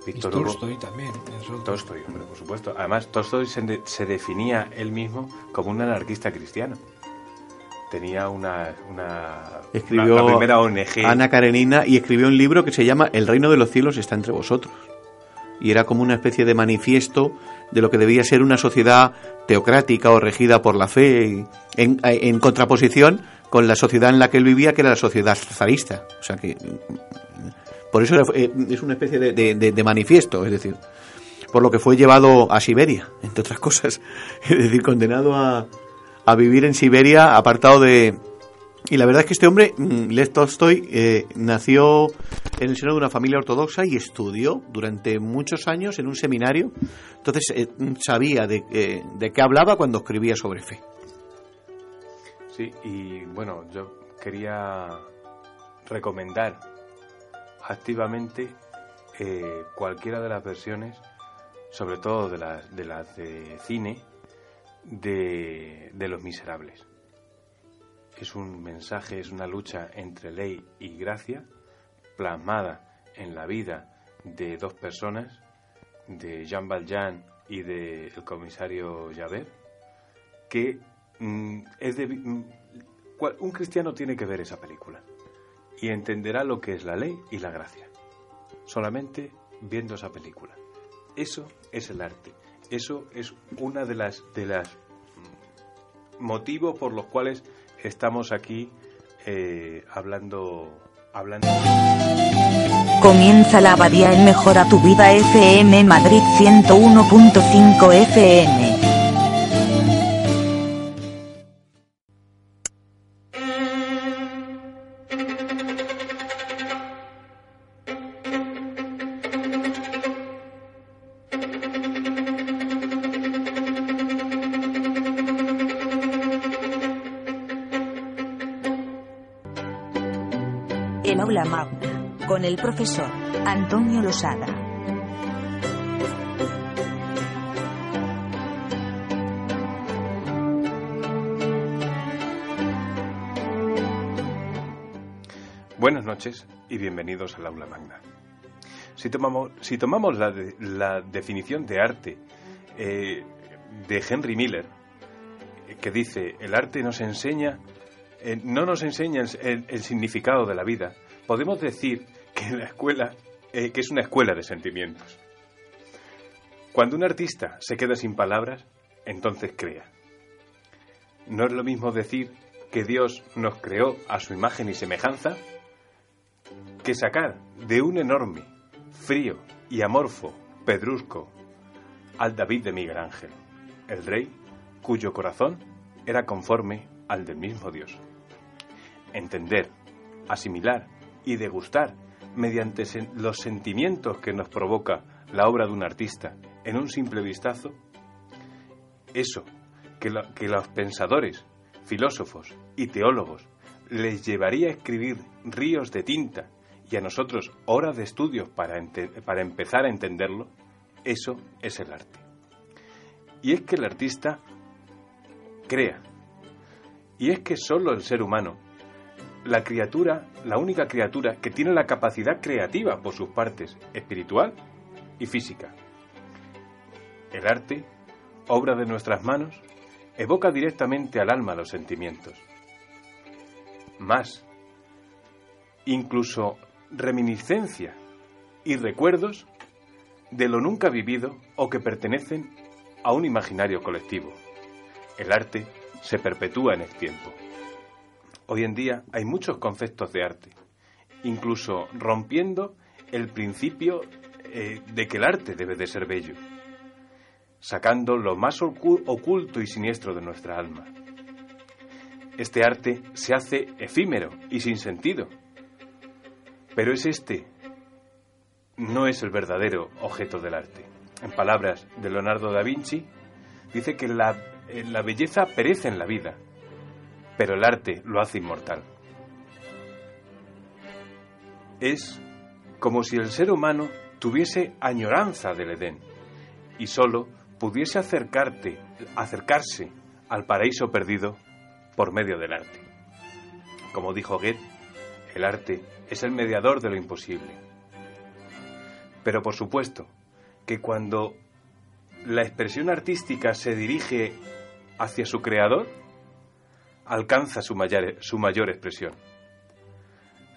Víctor Hugo. Tolstoy también. Tolstoy, hombre, por supuesto. Además, Tolstoy se, definía él mismo como un anarquista cristiano. Tenía una, una escribió la, primera ONG. Ana Karenina y escribió un libro que se llama El reino de los cielos está entre vosotros. Y era como una especie de manifiesto de lo que debía ser una sociedad teocrática o regida por la fe, en, en contraposición con la sociedad en la que él vivía, que era la sociedad zarista. O sea que. Por eso eh, es una especie de, de, manifiesto, es decir, por lo que fue llevado a Siberia, entre otras cosas. Es decir, condenado a, a vivir en Siberia, apartado de, y la verdad es que este hombre, mm, Lev Tolstoy, eh, nació en el seno de una familia ortodoxa y estudió durante muchos años en un seminario. Entonces eh, sabía de, eh, de, qué hablaba cuando escribía sobre fe. Sí, y bueno, yo quería recomendar activamente cualquiera de las versiones, sobre todo de las de, las de cine, de los miserables. Es un mensaje, es una lucha entre ley y gracia, plasmada en la vida de dos personas, de Jean Valjean y del comisario Javert, que mm, es de, mm, un cristiano tiene que ver esa película y entenderá lo que es la ley y la gracia, solamente viendo esa película. Eso es el arte. Eso es una de las de las mm, motivos por los cuales estamos aquí eh, hablando hablando. Comienza la abadía en Mejora tu Vida FM Madrid 101.5 FM. El aula magna, con el profesor Antonio Losada. Buenas noches y bienvenidos al aula magna. Si tomamos, si tomamos la, de- la definición de arte eh, de Henry Miller, que dice, el arte nos enseña, eh, no nos enseña el significado de la vida, podemos decir que la escuela, eh, que es una escuela de sentimientos. Cuando un artista se queda sin palabras, entonces crea. No es lo mismo decir que Dios nos creó a su imagen y semejanza que sacar de un enorme, frío y amorfo pedrusco al David de Miguel Ángel, el rey cuyo corazón era conforme al del mismo Dios. Entender, asimilar y degustar mediante los sentimientos que nos provoca la obra de un artista en un simple vistazo, eso que, lo- que los pensadores, filósofos y teólogos les llevaría a escribir ríos de tinta y a nosotros horas de estudios para, para empezar a entenderlo, eso es el arte. Y es que el artista crea. Y es que solo el ser humano, la criatura, la única criatura que tiene la capacidad creativa por sus partes espiritual y física. El arte, obra de nuestras manos, evoca directamente al alma los sentimientos. Más, incluso reminiscencia y recuerdos de lo nunca vivido o que pertenecen a un imaginario colectivo. El arte se perpetúa en el tiempo. Hoy en día hay muchos conceptos de arte, incluso rompiendo el principio eh, de que el arte debe de ser bello, sacando lo más ocu- oculto y siniestro de nuestra alma. Este arte se hace efímero y sin sentido, pero es este, no es el verdadero objeto del arte. En palabras de Leonardo da Vinci, dice que la, eh, la belleza perece en la vida, pero el arte lo hace inmortal. Es como si el ser humano tuviese añoranza del Edén y solo pudiese acercarse al paraíso perdido por medio del arte. Como dijo Goethe, el arte es el mediador de lo imposible. Pero por supuesto que cuando la expresión artística se dirige hacia su creador, alcanza su mayor, su mayor expresión.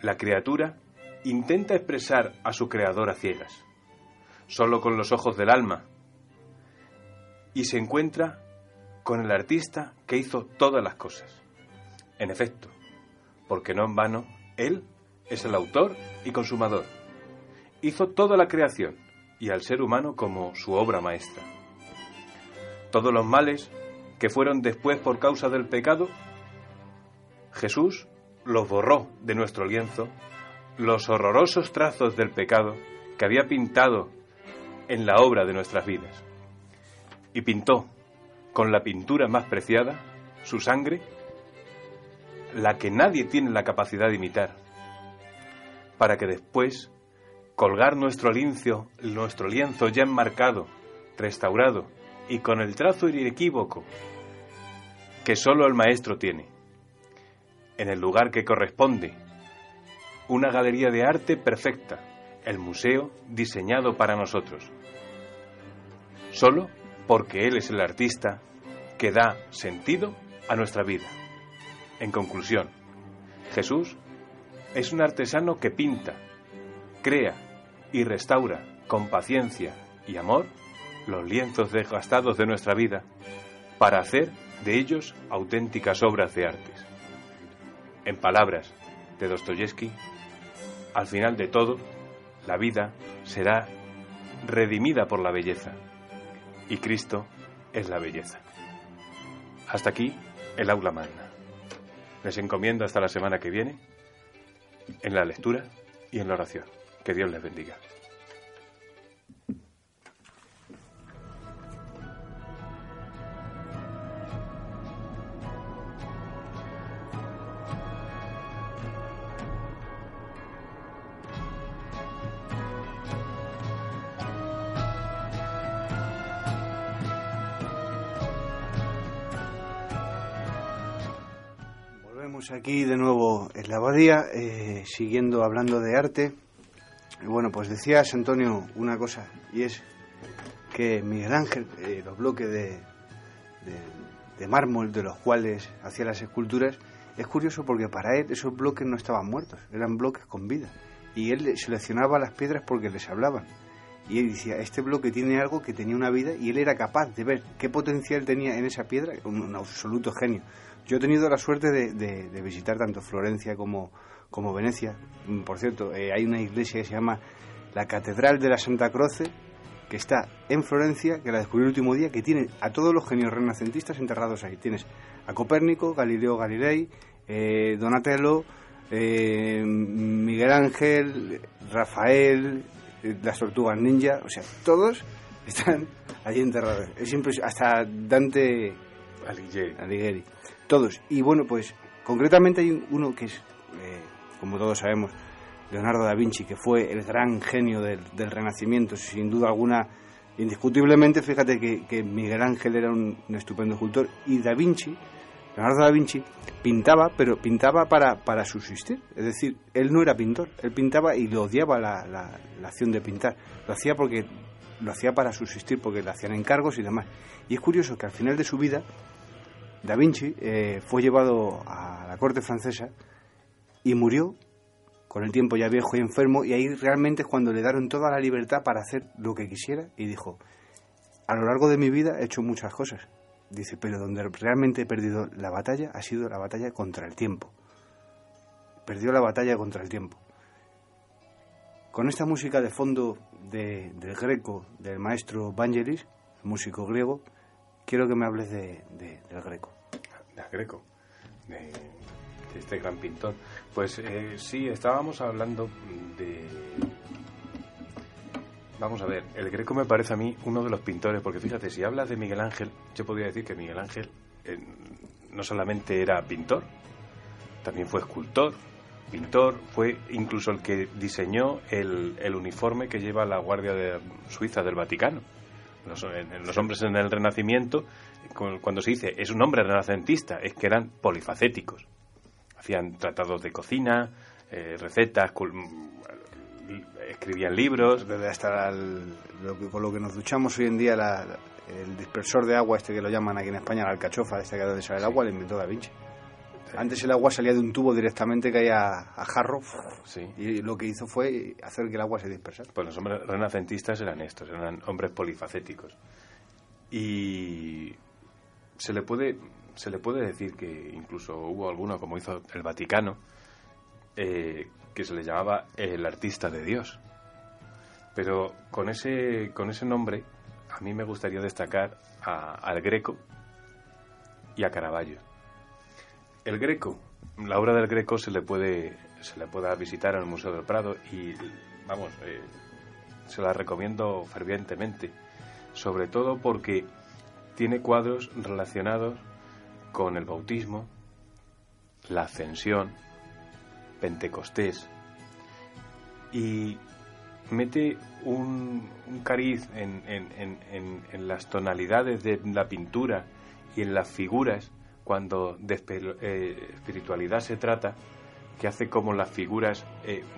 La criatura intenta expresar a su creador a ciegas, solo con los ojos del alma, y se encuentra con el artista que hizo todas las cosas. En efecto, porque no en vano, él es el autor y consumador. Hizo toda la creación y al ser humano como su obra maestra. Todos los males que fueron después por causa del pecado, Jesús los borró de nuestro lienzo, los horrorosos trazos del pecado que había pintado en la obra de nuestras vidas. Y pintó con la pintura más preciada su sangre, la que nadie tiene la capacidad de imitar, para que después colgar nuestro lienzo, nuestro lienzo ya enmarcado, restaurado y con el trazo inequívoco que solo el maestro tiene, en el lugar que corresponde, una galería de arte perfecta, el museo diseñado para nosotros, solo porque Él es el artista que da sentido a nuestra vida. En conclusión, Jesús es un artesano que pinta, crea y restaura con paciencia y amor los lienzos desgastados de nuestra vida para hacer de ellos auténticas obras de artes. En palabras de Dostoyevsky, al final de todo, la vida será redimida por la belleza y Cristo es la belleza. Hasta aquí el aula magna. Les encomiendo hasta la semana que viene en la lectura y en la oración. Que Dios les bendiga. Aquí de nuevo en la abadía, eh, siguiendo hablando de arte. Bueno, pues decías, Antonio, una cosa, y es que Miguel Ángel, eh, los bloques de, mármol de los cuales hacía las esculturas, es curioso porque para él esos bloques no estaban muertos, eran bloques con vida. Y él seleccionaba las piedras porque les hablaban. Y él decía, este bloque tiene algo que tenía una vida y él era capaz de ver qué potencial tenía en esa piedra, un absoluto genio. Yo he tenido la suerte de, visitar tanto Florencia como, como Venecia. Mm, por cierto, eh, hay una iglesia que se llama la Catedral de la Santa Croce, que está en Florencia, que la descubrí el último día, que tiene a todos los genios renacentistas enterrados ahí. Tienes a Copérnico, Galileo Galilei, eh, Donatello, eh, Miguel Ángel, Rafael, las tortugas ninja, o sea, todos están allí enterrados. Es siempre hasta Dante Alighieri todos. Y bueno, pues concretamente hay uno que es, eh, como todos sabemos, Leonardo da Vinci, que fue el gran genio del, Renacimiento, sin duda alguna, indiscutiblemente, fíjate que, Miguel Ángel era un, estupendo escultor, y da Vinci, Leonardo da Vinci, pintaba, pero pintaba para, para subsistir, es decir, él no era pintor, él pintaba y le odiaba la, la acción de pintar, lo hacía porque lo hacía para subsistir, porque le hacían encargos y demás. Y es curioso que al final de su vida, Da Vinci eh, fue llevado a la corte francesa y murió con el tiempo ya viejo y enfermo y ahí realmente es cuando le dieron toda la libertad para hacer lo que quisiera y dijo, a lo largo de mi vida he hecho muchas cosas. Dice, pero donde realmente he perdido la batalla ha sido la batalla contra el tiempo. Perdió la batalla contra el tiempo. Con esta música de fondo del Greco, del maestro Vangelis, músico griego, quiero que me hables de, del Greco. Del Greco, de, este gran pintor. Pues eh, sí, estábamos hablando de... Vamos a ver, el Greco me parece a mí uno de los pintores, porque fíjate, si hablas de Miguel Ángel, yo podría decir que Miguel Ángel eh, no solamente era pintor, también fue escultor, pintor, fue incluso el que diseñó el, el uniforme que lleva la Guardia de Suiza del Vaticano los, los hombres en el Renacimiento, cuando se dice es un hombre renacentista, es que eran polifacéticos. Hacían tratados de cocina, eh, recetas, escribían libros. Hasta lo que, con lo que nos duchamos hoy en día, el dispersor de agua, este que lo llaman aquí en España, la alcachofa, este que de sale el agua, lo inventó Da Vinci. Antes el agua salía de un tubo directamente que caía a jarro y lo que hizo fue hacer que el agua se dispersara. Pues los hombres renacentistas eran estos, eran hombres polifacéticos. Y se le puede se le puede decir que incluso hubo alguno, como hizo el Vaticano, eh, que se le llamaba el artista de Dios. Pero con ese, con ese nombre, a mí me gustaría destacar al Greco y a Caravaggio. El Greco, la obra del Greco se le puede se le pueda visitar en el Museo del Prado y vamos, eh, se la recomiendo fervientemente, sobre todo porque tiene cuadros relacionados con el bautismo, la ascensión, Pentecostés y mete un, cariz en, en las tonalidades de la pintura y en las figuras cuando de espiritualidad se trata, que hace como las figuras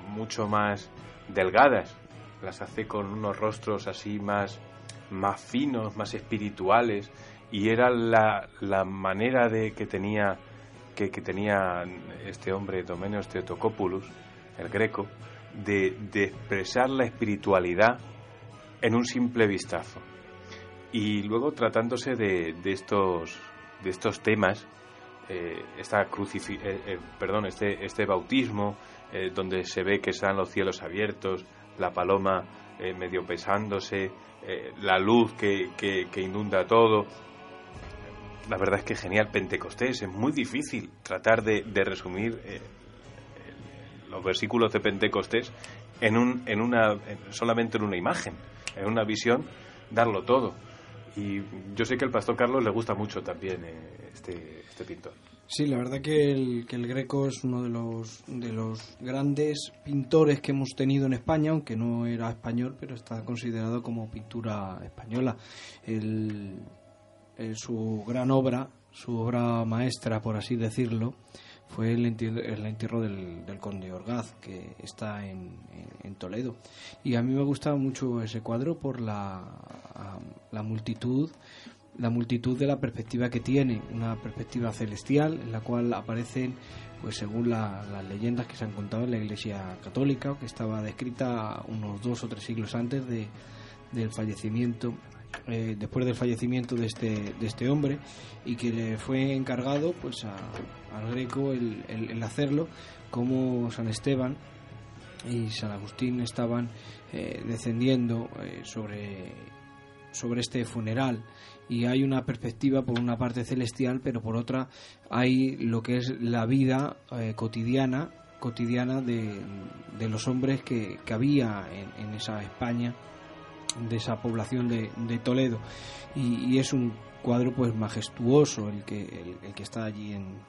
mucho más delgadas, las hace con unos rostros así más, más finos, más espirituales, y era la, la manera de que tenía que, que tenía este hombre Domeneos Teotocopoulos, el greco, de, de, expresar la espiritualidad en un simple vistazo. Y luego tratándose de, de estos, de estos temas, eh, esta crucifi eh, eh, perdón, este, este bautismo, donde se ve que están los cielos abiertos, la paloma medio pesándose, la luz que, que, que inunda todo, la verdad es que genial Pentecostés. Es muy difícil tratar de, de resumir los versículos de Pentecostés en un, en una, en, solamente en una imagen, en una visión, darlo todo. Y yo sé que al pastor Carlos le gusta mucho también eh, este, este pintor. Sí, la verdad que el, que el Greco es uno de los, de los grandes pintores que hemos tenido en España, aunque no era español, pero está considerado como pintura española. El, su gran obra, su obra maestra, por así decirlo, fue el entierro, el entierro del, conde Orgaz, que está en, Toledo. Y a mí me gusta mucho ese cuadro por la, la multitud la multitud de la perspectiva que tiene, una perspectiva celestial en la cual aparecen, pues según la, las leyendas que se han contado en la Iglesia Católica, que estaba descrita unos dos o tres siglos antes de, del fallecimiento, eh, después del fallecimiento de este, de este hombre, y que le fue encargado pues a, al Greco el, el, hacerlo, como San Esteban y San Agustín estaban eh, descendiendo eh, sobre, sobre este funeral y hay una perspectiva por una parte celestial, pero por otra hay lo que es la vida eh, cotidiana cotidiana de, de, los hombres que, que había en, esa España, de esa población de, de Toledo. Y, y, es un cuadro pues majestuoso el que, el, el que está allí en,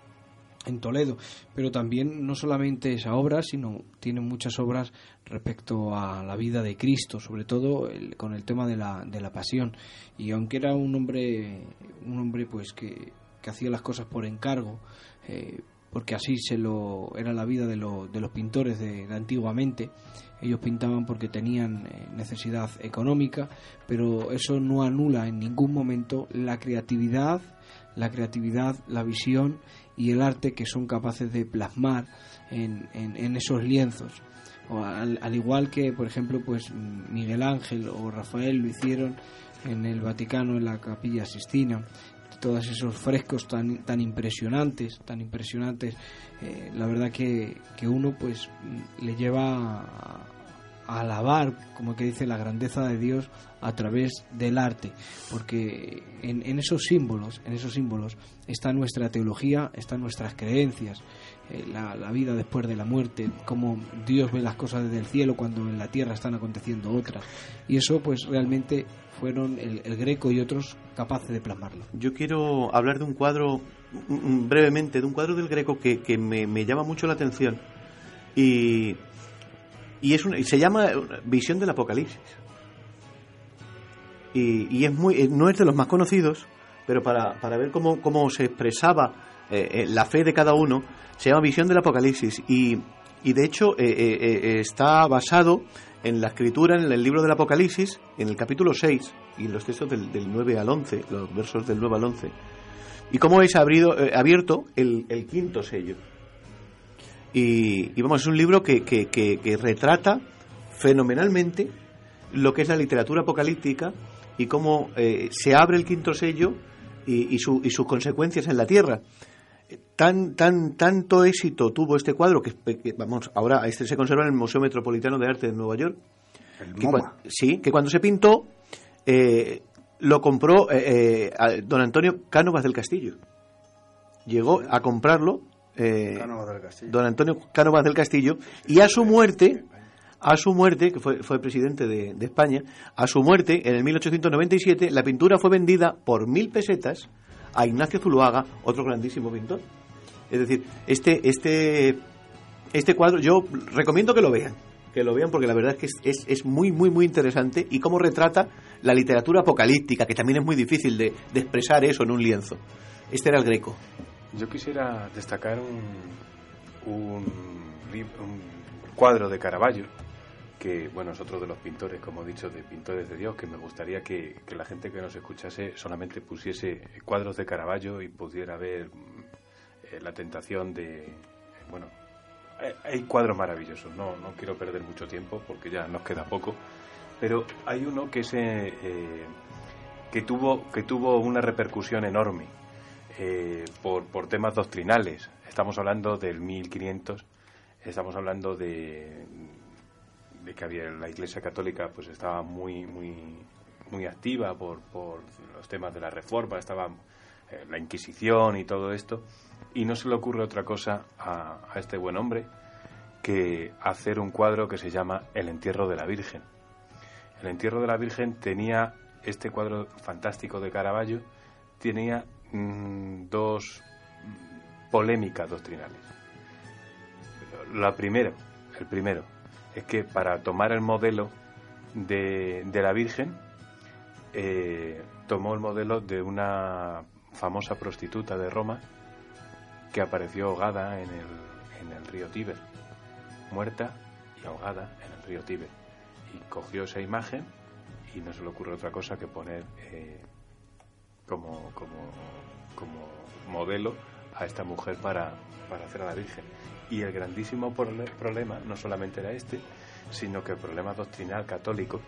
en Toledo, pero también no solamente esa obra, sino tiene muchas obras respecto a la vida de Cristo, sobre todo el, con el tema de la, de la pasión. Y aunque era un hombre, un hombre pues que, que hacía las cosas por encargo, eh, porque así se lo era la vida de, lo, de los pintores de, de, antiguamente. Ellos pintaban porque tenían eh, necesidad económica, pero eso no anula en ningún momento la creatividad, la creatividad, la visión y el arte que son capaces de plasmar en, en, esos lienzos. O al, al, igual que, por ejemplo, pues Miguel Ángel o Rafael lo hicieron en el Vaticano, en la Capilla Sistina, todos esos frescos tan, tan impresionantes, tan impresionantes, eh, la verdad que, que, uno pues le lleva a, alabar, como que dice, la grandeza de Dios a través del arte, porque en, en, esos símbolos, en esos símbolos está nuestra teología, están nuestras creencias, eh, la, la, vida después de la muerte, cómo Dios ve las cosas desde el cielo cuando en la tierra están aconteciendo otras, y eso pues realmente fueron el, el Greco y otros capaces de plasmarlo. Yo quiero hablar de un cuadro brevemente, de un cuadro del Greco que, que me, me llama mucho la atención. Y y es una, y se llama Visión del Apocalipsis. Y, y, es muy, no es de los más conocidos, pero para, para ver cómo, cómo se expresaba eh, eh, la fe de cada uno, se llama Visión del Apocalipsis. Y, y de hecho eh, eh, eh está basado en la escritura, en el libro del Apocalipsis, en el capítulo 6, y en los textos del, del 9 al 11, los versos del 9 al 11. Y cómo es abrido, abierto el quinto sello. Y, y, vamos, es un libro que, que, que, que, retrata fenomenalmente lo que es la literatura apocalíptica y cómo eh, se abre el quinto sello y, y, su, y, sus consecuencias en la tierra. Tan, tan, tanto éxito tuvo este cuadro que, vamos, ahora este se conserva en el Museo Metropolitano de Arte de Nueva York. Que, sí, que cuando se pintó eh, lo compró eh, eh, don Antonio Cánovas del Castillo. Llegó a comprarlo eh, don Antonio Cánovas del Castillo, y a su muerte, a su muerte, que fue, fue presidente de, de, España, a su muerte, en el 1897, la pintura fue vendida por mil pesetas a Ignacio Zuluaga, otro grandísimo pintor. Es decir, este, este, este cuadro, yo recomiendo que lo vean, que lo vean porque la verdad es que es, es, es muy, muy, muy interesante y cómo retrata la literatura apocalíptica, que también es muy difícil de, de expresar eso en un lienzo. Este era el greco. Yo quisiera destacar un, un, un cuadro de Caravaggio que, bueno, es otro de los pintores, como he dicho, de pintores de Dios, que me gustaría que, la gente que nos escuchase solamente pusiese cuadros de Caravaggio y pudiera ver eh, la tentación de, bueno, hay cuadros maravillosos, no, no quiero perder mucho tiempo porque ya nos queda poco, pero hay uno que, se, eh, que, tuvo, que tuvo una repercusión enorme eh, por, temas doctrinales. Estamos hablando del 1500, estamos hablando de de que había la Iglesia Católica pues estaba muy muy muy activa por, por los temas de la reforma, estaba eh, la Inquisición y todo esto, y no se le ocurre otra cosa a, a este buen hombre que hacer un cuadro que se llama El entierro de la Virgen. El entierro de la Virgen tenía este cuadro fantástico de Caravaggio, tenía mm, dos polémicas doctrinales. La primera, el primero, es que para tomar el modelo de, la Virgen, eh, tomó el modelo de una famosa prostituta de Roma que apareció ahogada en el, río Tíber, muerta y ahogada en el río Tíber. Y cogió esa imagen y no se le ocurre otra cosa que poner eh, como, como, como modelo a esta mujer para, para hacer a la Virgen. Y el grandísimo problema no solamente era este, sino que el problema doctrinal católico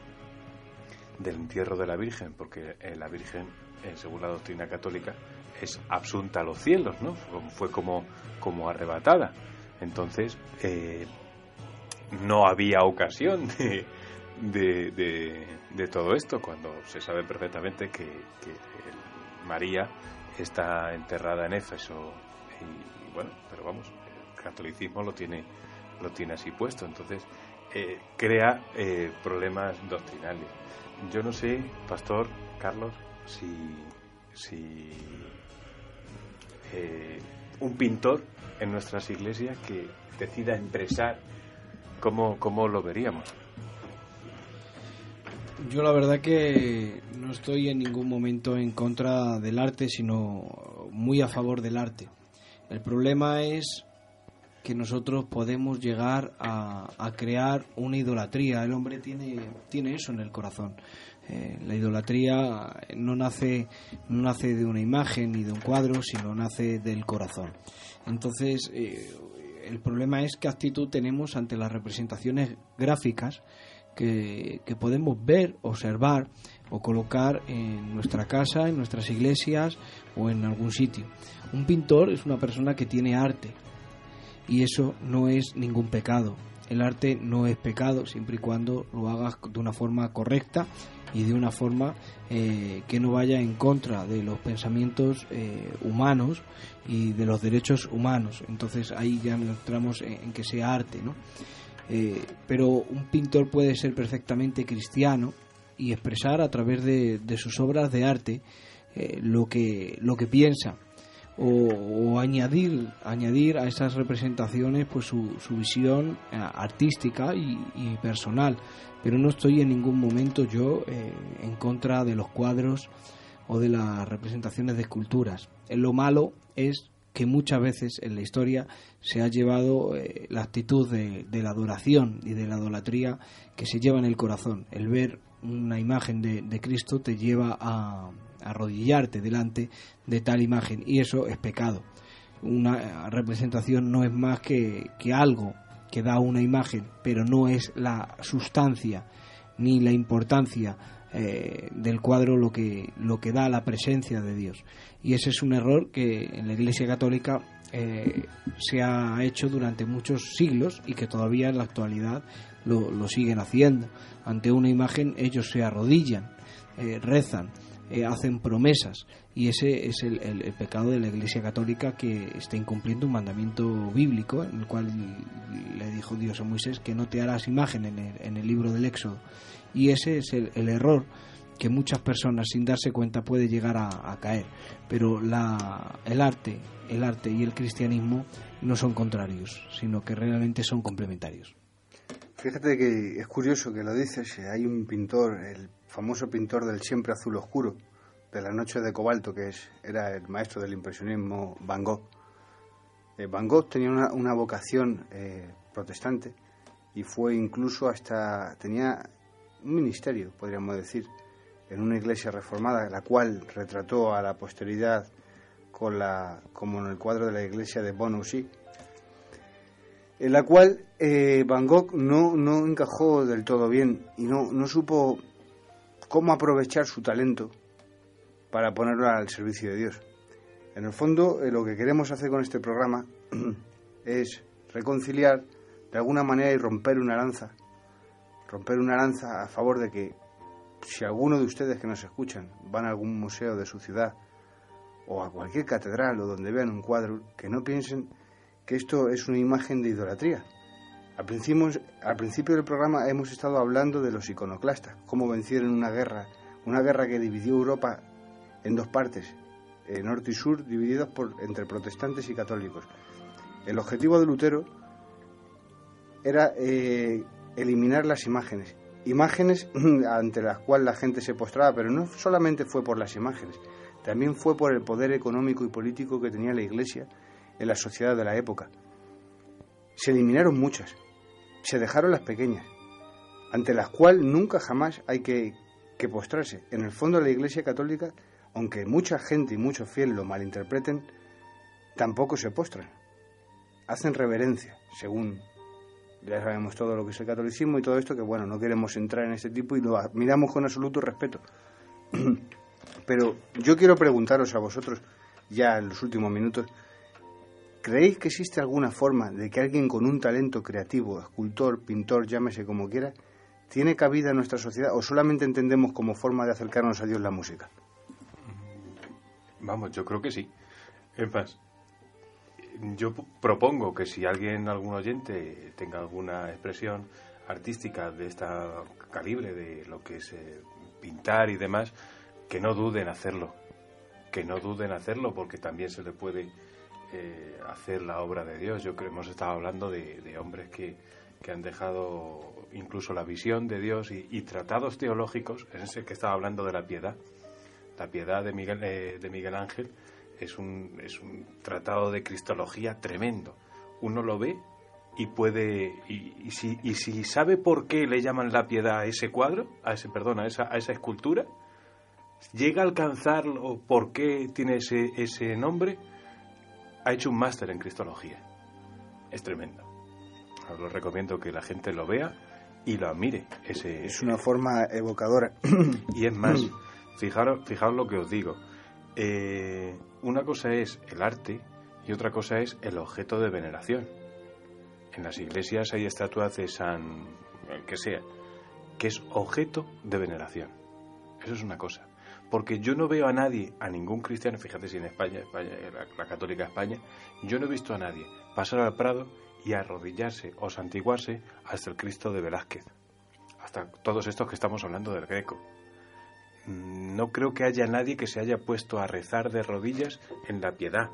del entierro de la Virgen, porque eh, la Virgen, eh, según la doctrina católica, es asunta a los cielos, ¿no? Fue como, como arrebatada. Entonces, eh, no había ocasión de, de, todo esto, cuando se sabe perfectamente que, María está enterrada en Éfeso. Y, bueno, pero vamos, catolicismo lo tiene, lo tiene así puesto. Entonces, eh, crea eh, problemas doctrinales. Yo no sé, Pastor Carlos, si, si eh, un pintor en nuestras iglesias que decida expresar cómo, cómo lo veríamos. Yo la verdad que no estoy en ningún momento en contra del arte, sino muy a favor del arte. El problema es que nosotros podemos llegar a, crear una idolatría. El hombre tiene, tiene eso en el corazón. Eh, la idolatría no nace, no nace de una imagen ni de un cuadro, sino nace del corazón. Entonces, eh, el problema es qué actitud tenemos ante las representaciones gráficas que, podemos ver, observar o colocar en nuestra casa, en nuestras iglesias o en algún sitio. Un pintor es una persona que tiene arte, y eso no es ningún pecado. El arte no es pecado siempre y cuando lo hagas de una forma correcta y de una forma eh, que no vaya en contra de los pensamientos eh, humanos y de los derechos humanos. Entonces ahí ya entramos en, que sea arte, ¿no? Eh, pero un pintor puede ser perfectamente cristiano y expresar a través de, sus obras de arte lo que lo que piensa. O, añadir añadir a esas representaciones pues su, su visión eh, artística y, personal. Pero no estoy en ningún momento yo eh, en contra de los cuadros o de las representaciones de esculturas. Lo malo es que muchas veces en la historia se ha llevado eh, la actitud de, la adoración y de la idolatría que se lleva en el corazón. El ver una imagen de, de Cristo te lleva a, arrodillarte delante de tal imagen y eso es pecado. Una representación no es más que, algo que da una imagen, pero no es la sustancia ni la importancia eh, del cuadro lo que, lo que da la presencia de Dios. Y ese es un error que en la Iglesia Católica eh, se ha hecho durante muchos siglos y que todavía en la actualidad lo, siguen haciendo. Ante una imagen ellos se arrodillan, eh, rezan, hacen promesas y ese es el, pecado de la Iglesia Católica que está incumpliendo un mandamiento bíblico en el cual le dijo Dios a Moisés que no te harás imagen en el libro del Éxodo y ese es el, error que muchas personas sin darse cuenta puede llegar a, caer pero la, el arte el arte y el cristianismo no son contrarios sino que realmente son complementarios Fíjate que es curioso que lo dices, hay un pintor, el famoso pintor del siempre azul oscuro, de la noche de cobalto, que es, era el maestro del impresionismo Van Gogh. Eh, Van Gogh tenía una, una vocación eh, protestante y fue incluso hasta, tenía un ministerio, podríamos decir, en una iglesia reformada, la cual retrató a la posteridad con la, como en el cuadro de la iglesia de Bonoussi, en la cual eh, Van Gogh no, no encajó del todo bien y no, no supo cómo aprovechar su talento para ponerlo al servicio de Dios. En el fondo, eh, lo que queremos hacer con este programa es reconciliar de alguna manera y romper una lanza, romper una lanza a favor de que si alguno de ustedes que nos escuchan van a algún museo de su ciudad o a cualquier catedral o donde vean un cuadro, que no piensen que esto es una imagen de idolatría. Al principio, del programa hemos estado hablando de los iconoclastas, cómo vencieron una guerra, una guerra que dividió Europa en dos partes, eh, norte y sur, divididos por, entre protestantes y católicos. El objetivo de Lutero era eh, eliminar las imágenes, imágenes ante las cuales la gente se postraba, pero no solamente fue por las imágenes, también fue por el poder económico y político que tenía la Iglesia en la sociedad de la época. Se eliminaron muchas, se dejaron las pequeñas, ante las cuales nunca jamás hay que, que postrarse. En el fondo la Iglesia Católica, aunque mucha gente y muchos fieles lo malinterpreten, tampoco se postran. Hacen reverencia, según ya sabemos todo lo que es el catolicismo y todo esto, que bueno, no queremos entrar en este tipo y lo miramos con absoluto respeto. Pero yo quiero preguntaros a vosotros, ya en los últimos minutos, ¿creéis que existe alguna forma de que alguien con un talento creativo, escultor, pintor, llámese como quiera, tiene cabida en nuestra sociedad o solamente entendemos como forma de acercarnos a Dios la música? Vamos, yo creo que sí. En más, yo propongo que si alguien, algún oyente, tenga alguna expresión artística de esta calibre, de lo que es eh, pintar y demás, que no duden hacerlo, que no duden hacerlo porque también se le puede eh, hacer la obra de Dios. Yo creo hemos estado hablando de, hombres que, que, han dejado incluso la visión de Dios y, tratados teológicos, es ese que estaba hablando de la piedad, la piedad de Miguel, eh, de Miguel Ángel es un, es un tratado de cristología tremendo. Uno lo ve y puede y, si, y si sabe por qué le llaman la piedad a ese cuadro, a ese perdón, a esa, a esa escultura, llega a alcanzar o por qué tiene ese, ese nombre, ha hecho un máster en Cristología. Es tremendo. Os lo recomiendo que la gente lo vea y lo admire. Ese, es una forma evocadora. Y es más, fijaros, fijaros lo que os digo. Eh, una cosa es el arte y otra cosa es el objeto de veneración. En las iglesias hay estatuas de San, el que sea, que es objeto de veneración. Eso es una cosa porque yo no veo a nadie, a ningún cristiano, fíjate si en España, la, católica España, yo no he visto a nadie pasar al Prado y arrodillarse o santiguarse hasta el Cristo de Velázquez, hasta todos estos que estamos hablando del Greco. Mm, no creo que haya nadie que se haya puesto a rezar de rodillas en la piedad.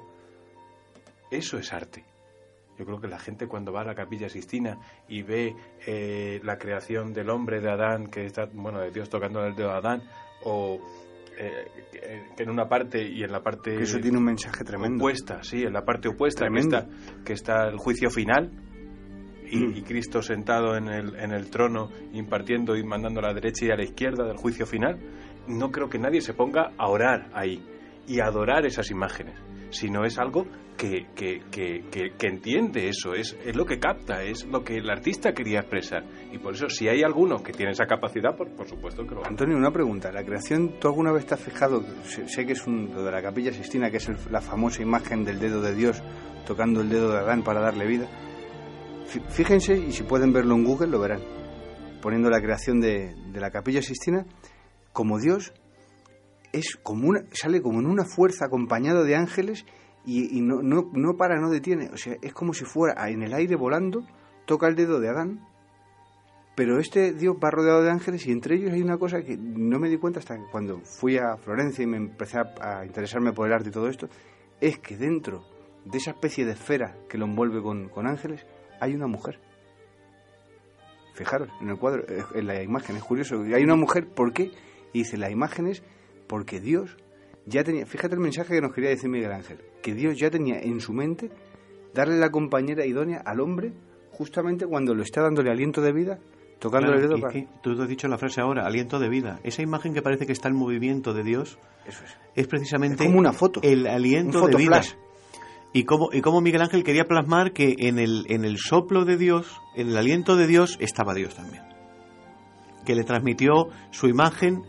Eso es arte. Yo creo que la gente cuando va a la capilla Sistina y ve eh, la creación del hombre de Adán, que está, bueno, de Dios tocando el dedo de Adán, o eh, que en una parte y en la parte eso tiene un mensaje tremendo opuesta sí en la parte opuesta que está, que está el juicio final y, mm. y, Cristo sentado en el, en el trono impartiendo y mandando a la derecha y a la izquierda del juicio final no creo que nadie se ponga a orar ahí y a adorar esas imágenes sino es algo que, que, que, que, entiende eso, es, es lo que capta, es lo que el artista quería expresar. Y por eso, si hay alguno que tiene esa capacidad, por, por supuesto que lo Antonio, una pregunta. ¿La creación, tú alguna vez te has fijado, sé, que es un, lo de la capilla Sistina, que es la famosa imagen del dedo de Dios tocando el dedo de Adán para darle vida? Fíjense, y si pueden verlo en Google, lo verán. Poniendo la creación de, de la capilla Sistina, como Dios es como una, sale como en una fuerza acompañado de ángeles y, no, no, no para, no detiene. O sea, es como si fuera en el aire volando, toca el dedo de Adán, pero este Dios va rodeado de ángeles y entre ellos hay una cosa que no me di cuenta hasta cuando fui a Florencia y me empecé a, interesarme por el arte y todo esto, es que dentro de esa especie de esfera que lo envuelve con, con ángeles hay una mujer. Fijaros, en el cuadro, en la imagen, es curioso. Hay una mujer, ¿por qué? Y dice, la imagen es porque Dios ya tenía, fíjate el mensaje que nos quería decir Miguel Ángel, que Dios ya tenía en su mente darle la compañera idónea al hombre justamente cuando lo está dándole aliento de vida, tocándole el dedo que tú has dicho la frase ahora, aliento de vida. Esa imagen que parece que está en movimiento de Dios Eso es. es precisamente Es como una foto, el aliento un de vida. fotoflash. Y cómo, y cómo Miguel Ángel quería plasmar que en el, en el soplo de Dios, en el aliento de Dios, estaba Dios también. Que le transmitió su imagen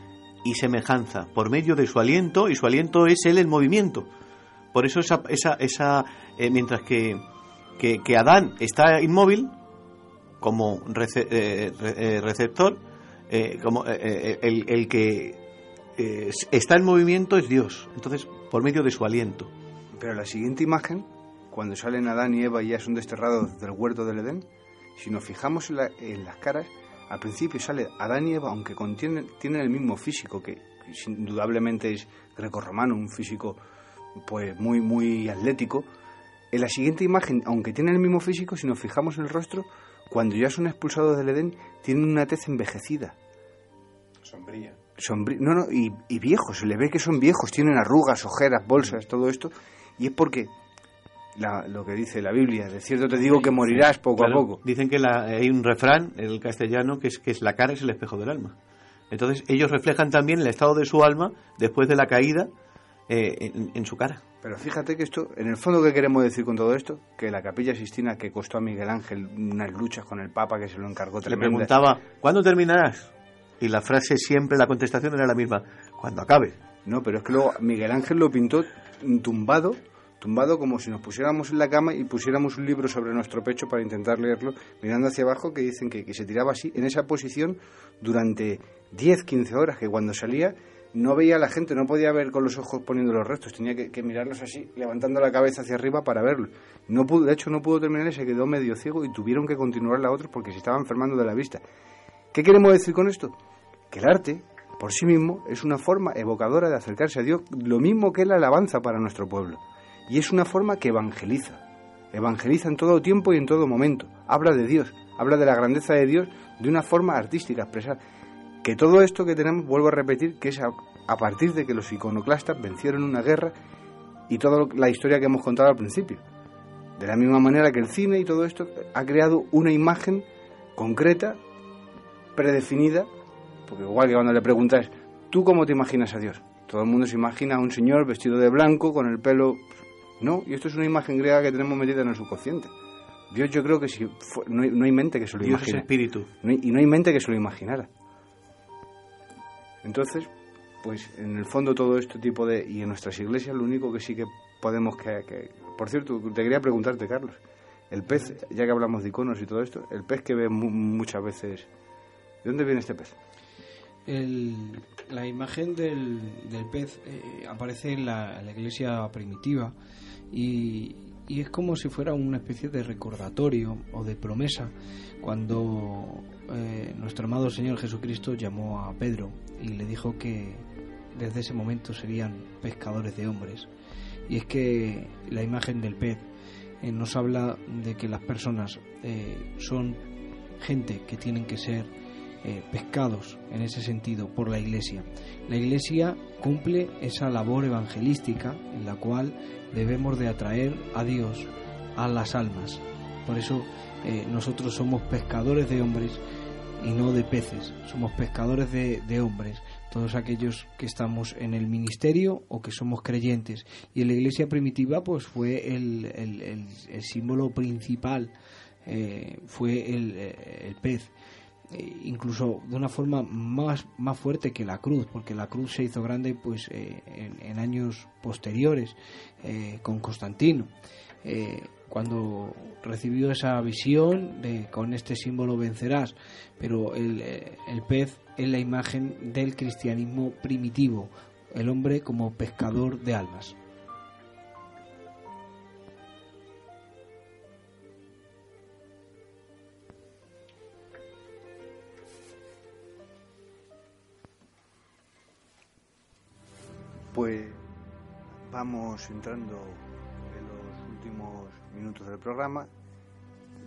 y semejanza por medio de su aliento, y su aliento es él el movimiento. Por eso esa, esa, esa eh, mientras que, que, Adán está inmóvil, como eh, eh, receptor, como el, el que está en movimiento es Dios. Entonces, por medio de su aliento. Pero la siguiente imagen, cuando salen Adán y Eva y ya son desterrados del huerto del Edén, si nos fijamos en, la- en las caras, al principio sale Adán y Eva, aunque contienen, tienen el mismo físico, que, que indudablemente es grecorromano, un físico pues muy, muy atlético. En la siguiente imagen, aunque tienen el mismo físico, si nos fijamos en el rostro, cuando ya son expulsados del Edén, tienen una tez envejecida. Sombría. Sombrí- no, no, y, y viejos, se le ve que son viejos, tienen arrugas, ojeras, bolsas, todo esto, y es porque la- lo que dice la Biblia, de cierto te digo que morirás poco Claro, a poco. Dicen que la- hay un refrán en el castellano que es que es la cara es el espejo del alma. Entonces ellos reflejan también el estado de su alma después de la caída eh, en, en su cara. Pero fíjate que esto, en el fondo, ¿qué queremos decir con todo esto? Que la Capilla Sistina que costó a Miguel Ángel unas luchas con el Papa que se lo encargó Le tremendas. preguntaba, ¿cuándo terminarás? Y la frase siempre, la contestación era la misma, cuando acabe. No, pero es que luego Miguel Ángel lo pintó tumbado, tumbado como si nos pusiéramos en la cama y pusiéramos un libro sobre nuestro pecho para intentar leerlo, mirando hacia abajo, que dicen que, que se tiraba así, en esa posición, durante 10, 15 horas, que cuando salía no veía a la gente, no podía ver con los ojos poniendo los restos, tenía que, mirarlos así, levantando la cabeza hacia arriba para verlo. No pudo, de hecho, no pudo terminar y se quedó medio ciego y tuvieron que continuar la otra porque se estaba enfermando de la vista. ¿Qué queremos decir con esto? Que el arte, por sí mismo, es una forma evocadora de acercarse a Dios, lo mismo que la alabanza para nuestro pueblo. Y es una forma que evangeliza. Evangeliza en todo tiempo y en todo momento. Habla de Dios, habla de la grandeza de Dios de una forma artística, expresar. Que todo esto que tenemos, vuelvo a repetir, que es a, a partir de que los iconoclastas vencieron una guerra y toda la historia que hemos contado al principio. De la misma manera que el cine y todo esto ha creado una imagen concreta, predefinida, porque igual que cuando le preguntas, ¿tú cómo te imaginas a Dios? Todo el mundo se imagina a un señor vestido de blanco, con el pelo... No, y esto es una imagen griega que tenemos metida en el subconsciente. Dios yo creo que si fu- no, hay, no hay mente que se lo Dios es imagine. espíritu. No hay- y no hay mente que se lo imaginara. Entonces, pues en el fondo todo este tipo de... Y en nuestras iglesias lo único que sí que podemos que... que- por cierto, te quería preguntarte, Carlos. El pez, ya que hablamos de iconos y todo esto, el pez que ve mu- muchas veces... ¿De dónde viene este pez? La imagen del, pez eh, aparece en la, iglesia primitiva y, es como si fuera una especie de recordatorio o de promesa cuando eh, nuestro amado Señor Jesucristo llamó a Pedro y le dijo que desde ese momento serían pescadores de hombres. Y es que la imagen del pez eh, nos habla de que las personas son gente que tienen que ser eh, pescados en ese sentido por la Iglesia. La Iglesia cumple esa labor evangelística en la cual debemos de atraer a Dios a las almas. Por eso eh, nosotros somos pescadores de hombres y no de peces, somos pescadores de, hombres, todos aquellos que estamos en el ministerio o que somos creyentes. Y en la iglesia primitiva pues fue el, símbolo principal, eh, fue el, pez incluso de una forma más, más fuerte que la cruz, porque la cruz se hizo grande pues eh, en, en años posteriores eh, con Constantino. Eh, cuando recibió esa visión de con este símbolo vencerás, pero el, eh, el pez es la imagen del cristianismo primitivo, el hombre como pescador de almas. Pues vamos entrando en los últimos minutos del programa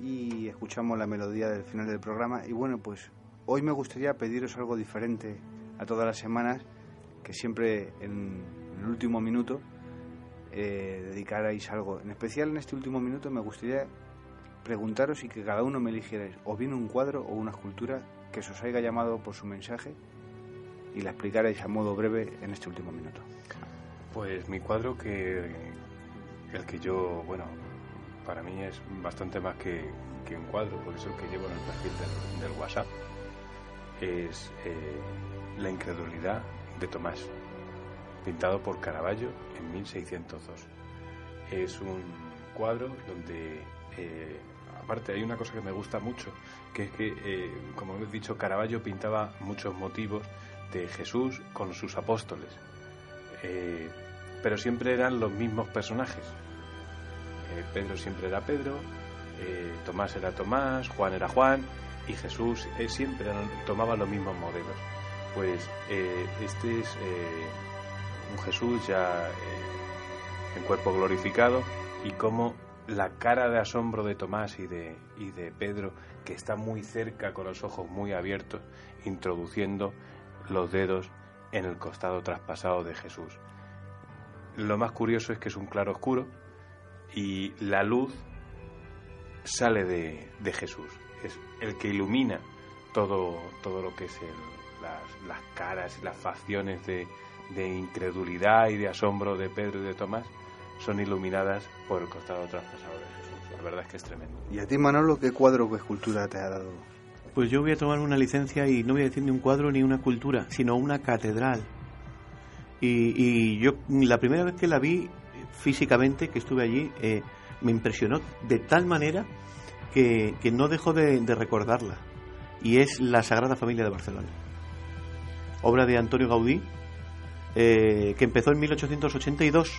y escuchamos la melodía del final del programa. Y bueno, pues hoy me gustaría pediros algo diferente a todas las semanas, que siempre en, el último minuto eh, dedicarais algo. En especial en este último minuto me gustaría preguntaros y que cada uno me eligierais o bien un cuadro o una escultura que os haya llamado por su mensaje y la explicarais a modo breve en este último minuto. Pues mi cuadro que el que yo, bueno, para mí es bastante más que, un cuadro, por eso el que llevo en el perfil del, WhatsApp es eh, La incredulidad de Tomás, pintado por Caravaggio en 1602. Es un cuadro donde eh, aparte hay una cosa que me gusta mucho, que es que, eh, como he dicho, Caravaggio pintaba muchos motivos de Jesús con sus apóstoles, eh, pero siempre eran los mismos personajes. Eh, Pedro siempre era Pedro, Tomás era Tomás, Juan era Juan, y Jesús siempre tomaba los mismos modelos. Pues este es un Jesús ya en cuerpo glorificado y cómo la cara de asombro de Tomás y de, y de Pedro, que está muy cerca con los ojos muy abiertos, introduciendo los dedos en el costado traspasado de Jesús. Lo más curioso es que es un claro oscuro y la luz sale de, Jesús. Es el que ilumina todo, todo lo que es las, las, caras y las facciones de, de incredulidad y de asombro de Pedro y de Tomás son iluminadas por el costado traspasado de Jesús. La verdad es que es tremendo. ¿Y a ti, Manolo, qué cuadro o qué escultura te ha dado? Pues yo voy a tomar una licencia y no voy a decir ni un cuadro ni una escultura, sino una catedral. Y, yo, la primera vez que la vi físicamente, que estuve allí, eh, me impresionó de tal manera que, no dejo de, recordarla. Y es la Sagrada Familia de Barcelona. Obra de Antonio Gaudí, eh, que empezó en 1882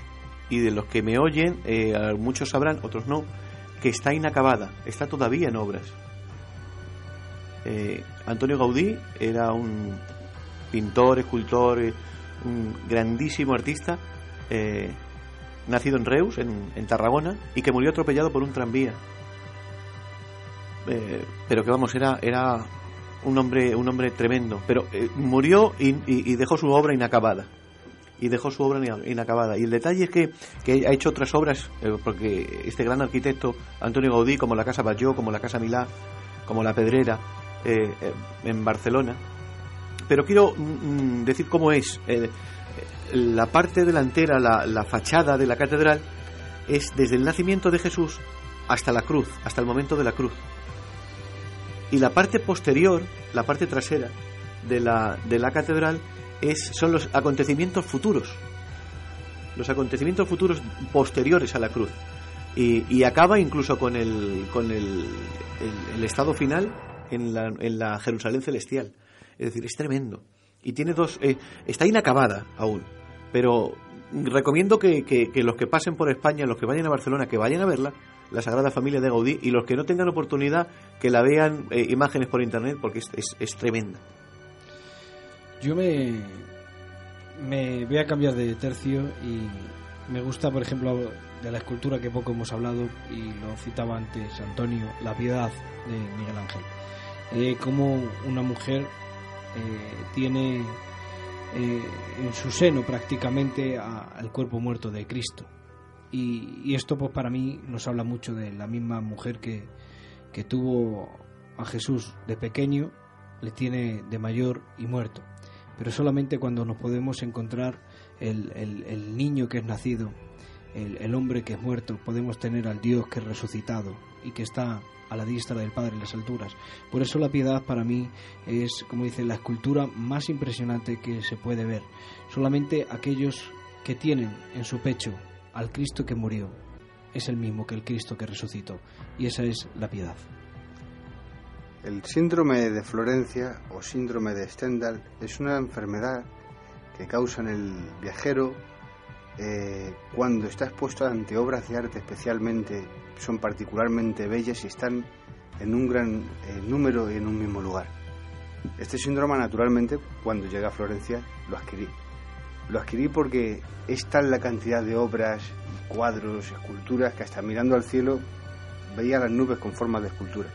y de los que me oyen, eh, muchos sabrán, otros no, que está inacabada, está todavía en obras. Antonio Gaudí era un pintor, escultor, un grandísimo artista, nacido en Reus, en, Tarragona, y que murió atropellado por un tranvía. pero que vamos, era, era un hombre, un hombre tremendo. Pero murió y dejó su obra inacabada y dejó su obra inacabada. Y el detalle es que, que ha hecho otras obras, eh, porque este gran arquitecto, Antonio Gaudí, como la Casa Batlló, como la Casa Milá, como la Pedrera, eh, eh, en Barcelona. Pero quiero mm, mm, decir cómo es. la parte delantera, la, la fachada de la catedral, es desde el nacimiento de Jesús hasta la cruz, hasta el momento de la cruz. Y la parte posterior, la parte trasera de la, catedral, son los acontecimientos futuros, los acontecimientos futuros posteriores a la cruz. Y, acaba incluso con el, con el, estado final en la, en la, Jerusalén celestial. Es decir, es tremendo. Y tiene dos. Eh, está inacabada aún. Pero recomiendo que, que, los que pasen por España, los que vayan a Barcelona, que vayan a verla, la Sagrada Familia de Gaudí, y los que no tengan oportunidad, que la vean eh, imágenes por internet, porque es, es, es tremenda. Yo me, me voy a cambiar de tercio y me gusta, por ejemplo, de la escultura que poco hemos hablado y lo citaba antes Antonio, La piedad de Miguel Ángel. Eh, como una mujer tiene eh, en su seno prácticamente al cuerpo muerto de Cristo. Y, esto pues para mí nos habla mucho de la misma mujer que, que tuvo a Jesús de pequeño, le tiene de mayor y muerto pero solamente cuando nos podemos encontrar el, el, niño que es nacido, el, hombre que es muerto, podemos tener al Dios que es resucitado y que está a la diestra del Padre en las alturas. Por eso la piedad para mí es, como dice, la escultura más impresionante que se puede ver. Solamente aquellos que tienen en su pecho al Cristo que murió es el mismo que el Cristo que resucitó. Y esa es la piedad. El síndrome de Florencia o síndrome de Stendhal es una enfermedad que causa en el viajero eh, cuando está expuesto ante obras de arte especialmente, son particularmente bellas y están en un gran eh, número y en un mismo lugar. Este síndrome naturalmente cuando llegué a Florencia lo adquirí. Lo adquirí porque es tal la cantidad de obras, cuadros, esculturas que hasta mirando al cielo veía las nubes con forma de escultura.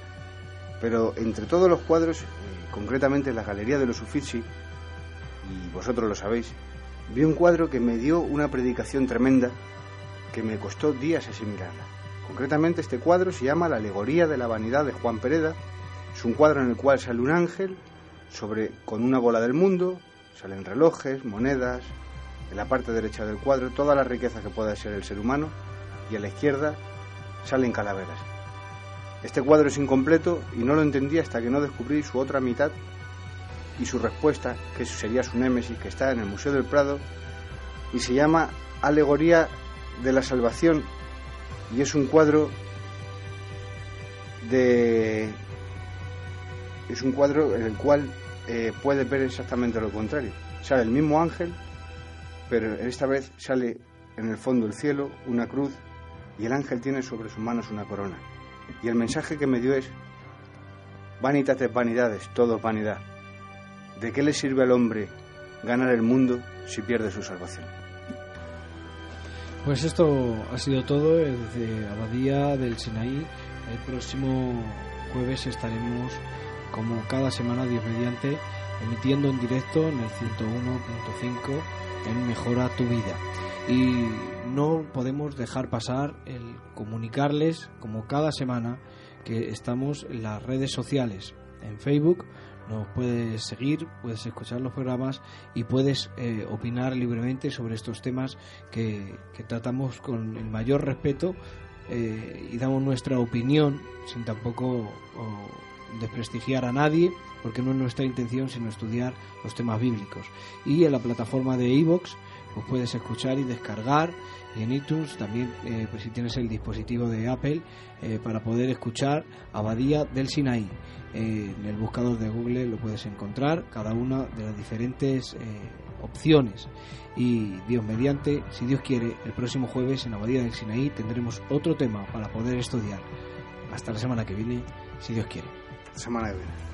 Pero entre todos los cuadros, eh, concretamente en la Galería de los Uffizi, y vosotros lo sabéis, vi un cuadro que me dio una predicación tremenda que me costó días asimilarla. Concretamente este cuadro se llama La alegoría de la vanidad de Juan Pereda. Es un cuadro en el cual sale un ángel sobre con una bola del mundo, salen relojes, monedas, en la parte derecha del cuadro toda la riqueza que pueda ser el ser humano y a la izquierda salen calaveras. Este cuadro es incompleto y no lo entendí hasta que no descubrí su otra mitad y su respuesta, que sería su némesis, que está en el Museo del Prado y se llama Alegoría de la Salvación y es un cuadro de es un cuadro en el cual eh, puede ver exactamente lo contrario. Sale el mismo ángel, pero esta vez sale en el fondo del cielo una cruz y el ángel tiene sobre sus manos una corona. Y el mensaje que me dio es, vanidades, vanidades, todo vanidad. ¿De qué le sirve al hombre ganar el mundo si pierde su salvación? Pues esto ha sido todo desde Abadía del Sinaí. El próximo jueves estaremos, como cada semana, Dios mediante, emitiendo en directo en el 101.5 en Mejora tu Vida. Y no podemos dejar pasar el comunicarles, como cada semana, que estamos en las redes sociales, en Facebook, nos puedes seguir, puedes escuchar los programas y puedes eh, opinar libremente sobre estos temas que, tratamos con el mayor respeto eh, y damos nuestra opinión sin tampoco desprestigiar a nadie, porque no es nuestra intención sino estudiar los temas bíblicos. Y en la plataforma de iVoox pues puedes escuchar y descargar y en iTunes también eh, pues si tienes el dispositivo de Apple eh, para poder escuchar Abadía del Sinaí. Eh, en el buscador de Google lo puedes encontrar cada una de las diferentes opciones. Y Dios mediante si Dios quiere el próximo jueves en Abadía del Sinaí tendremos otro tema para poder estudiar. Hasta la semana que viene si Dios quiere. Semana que viene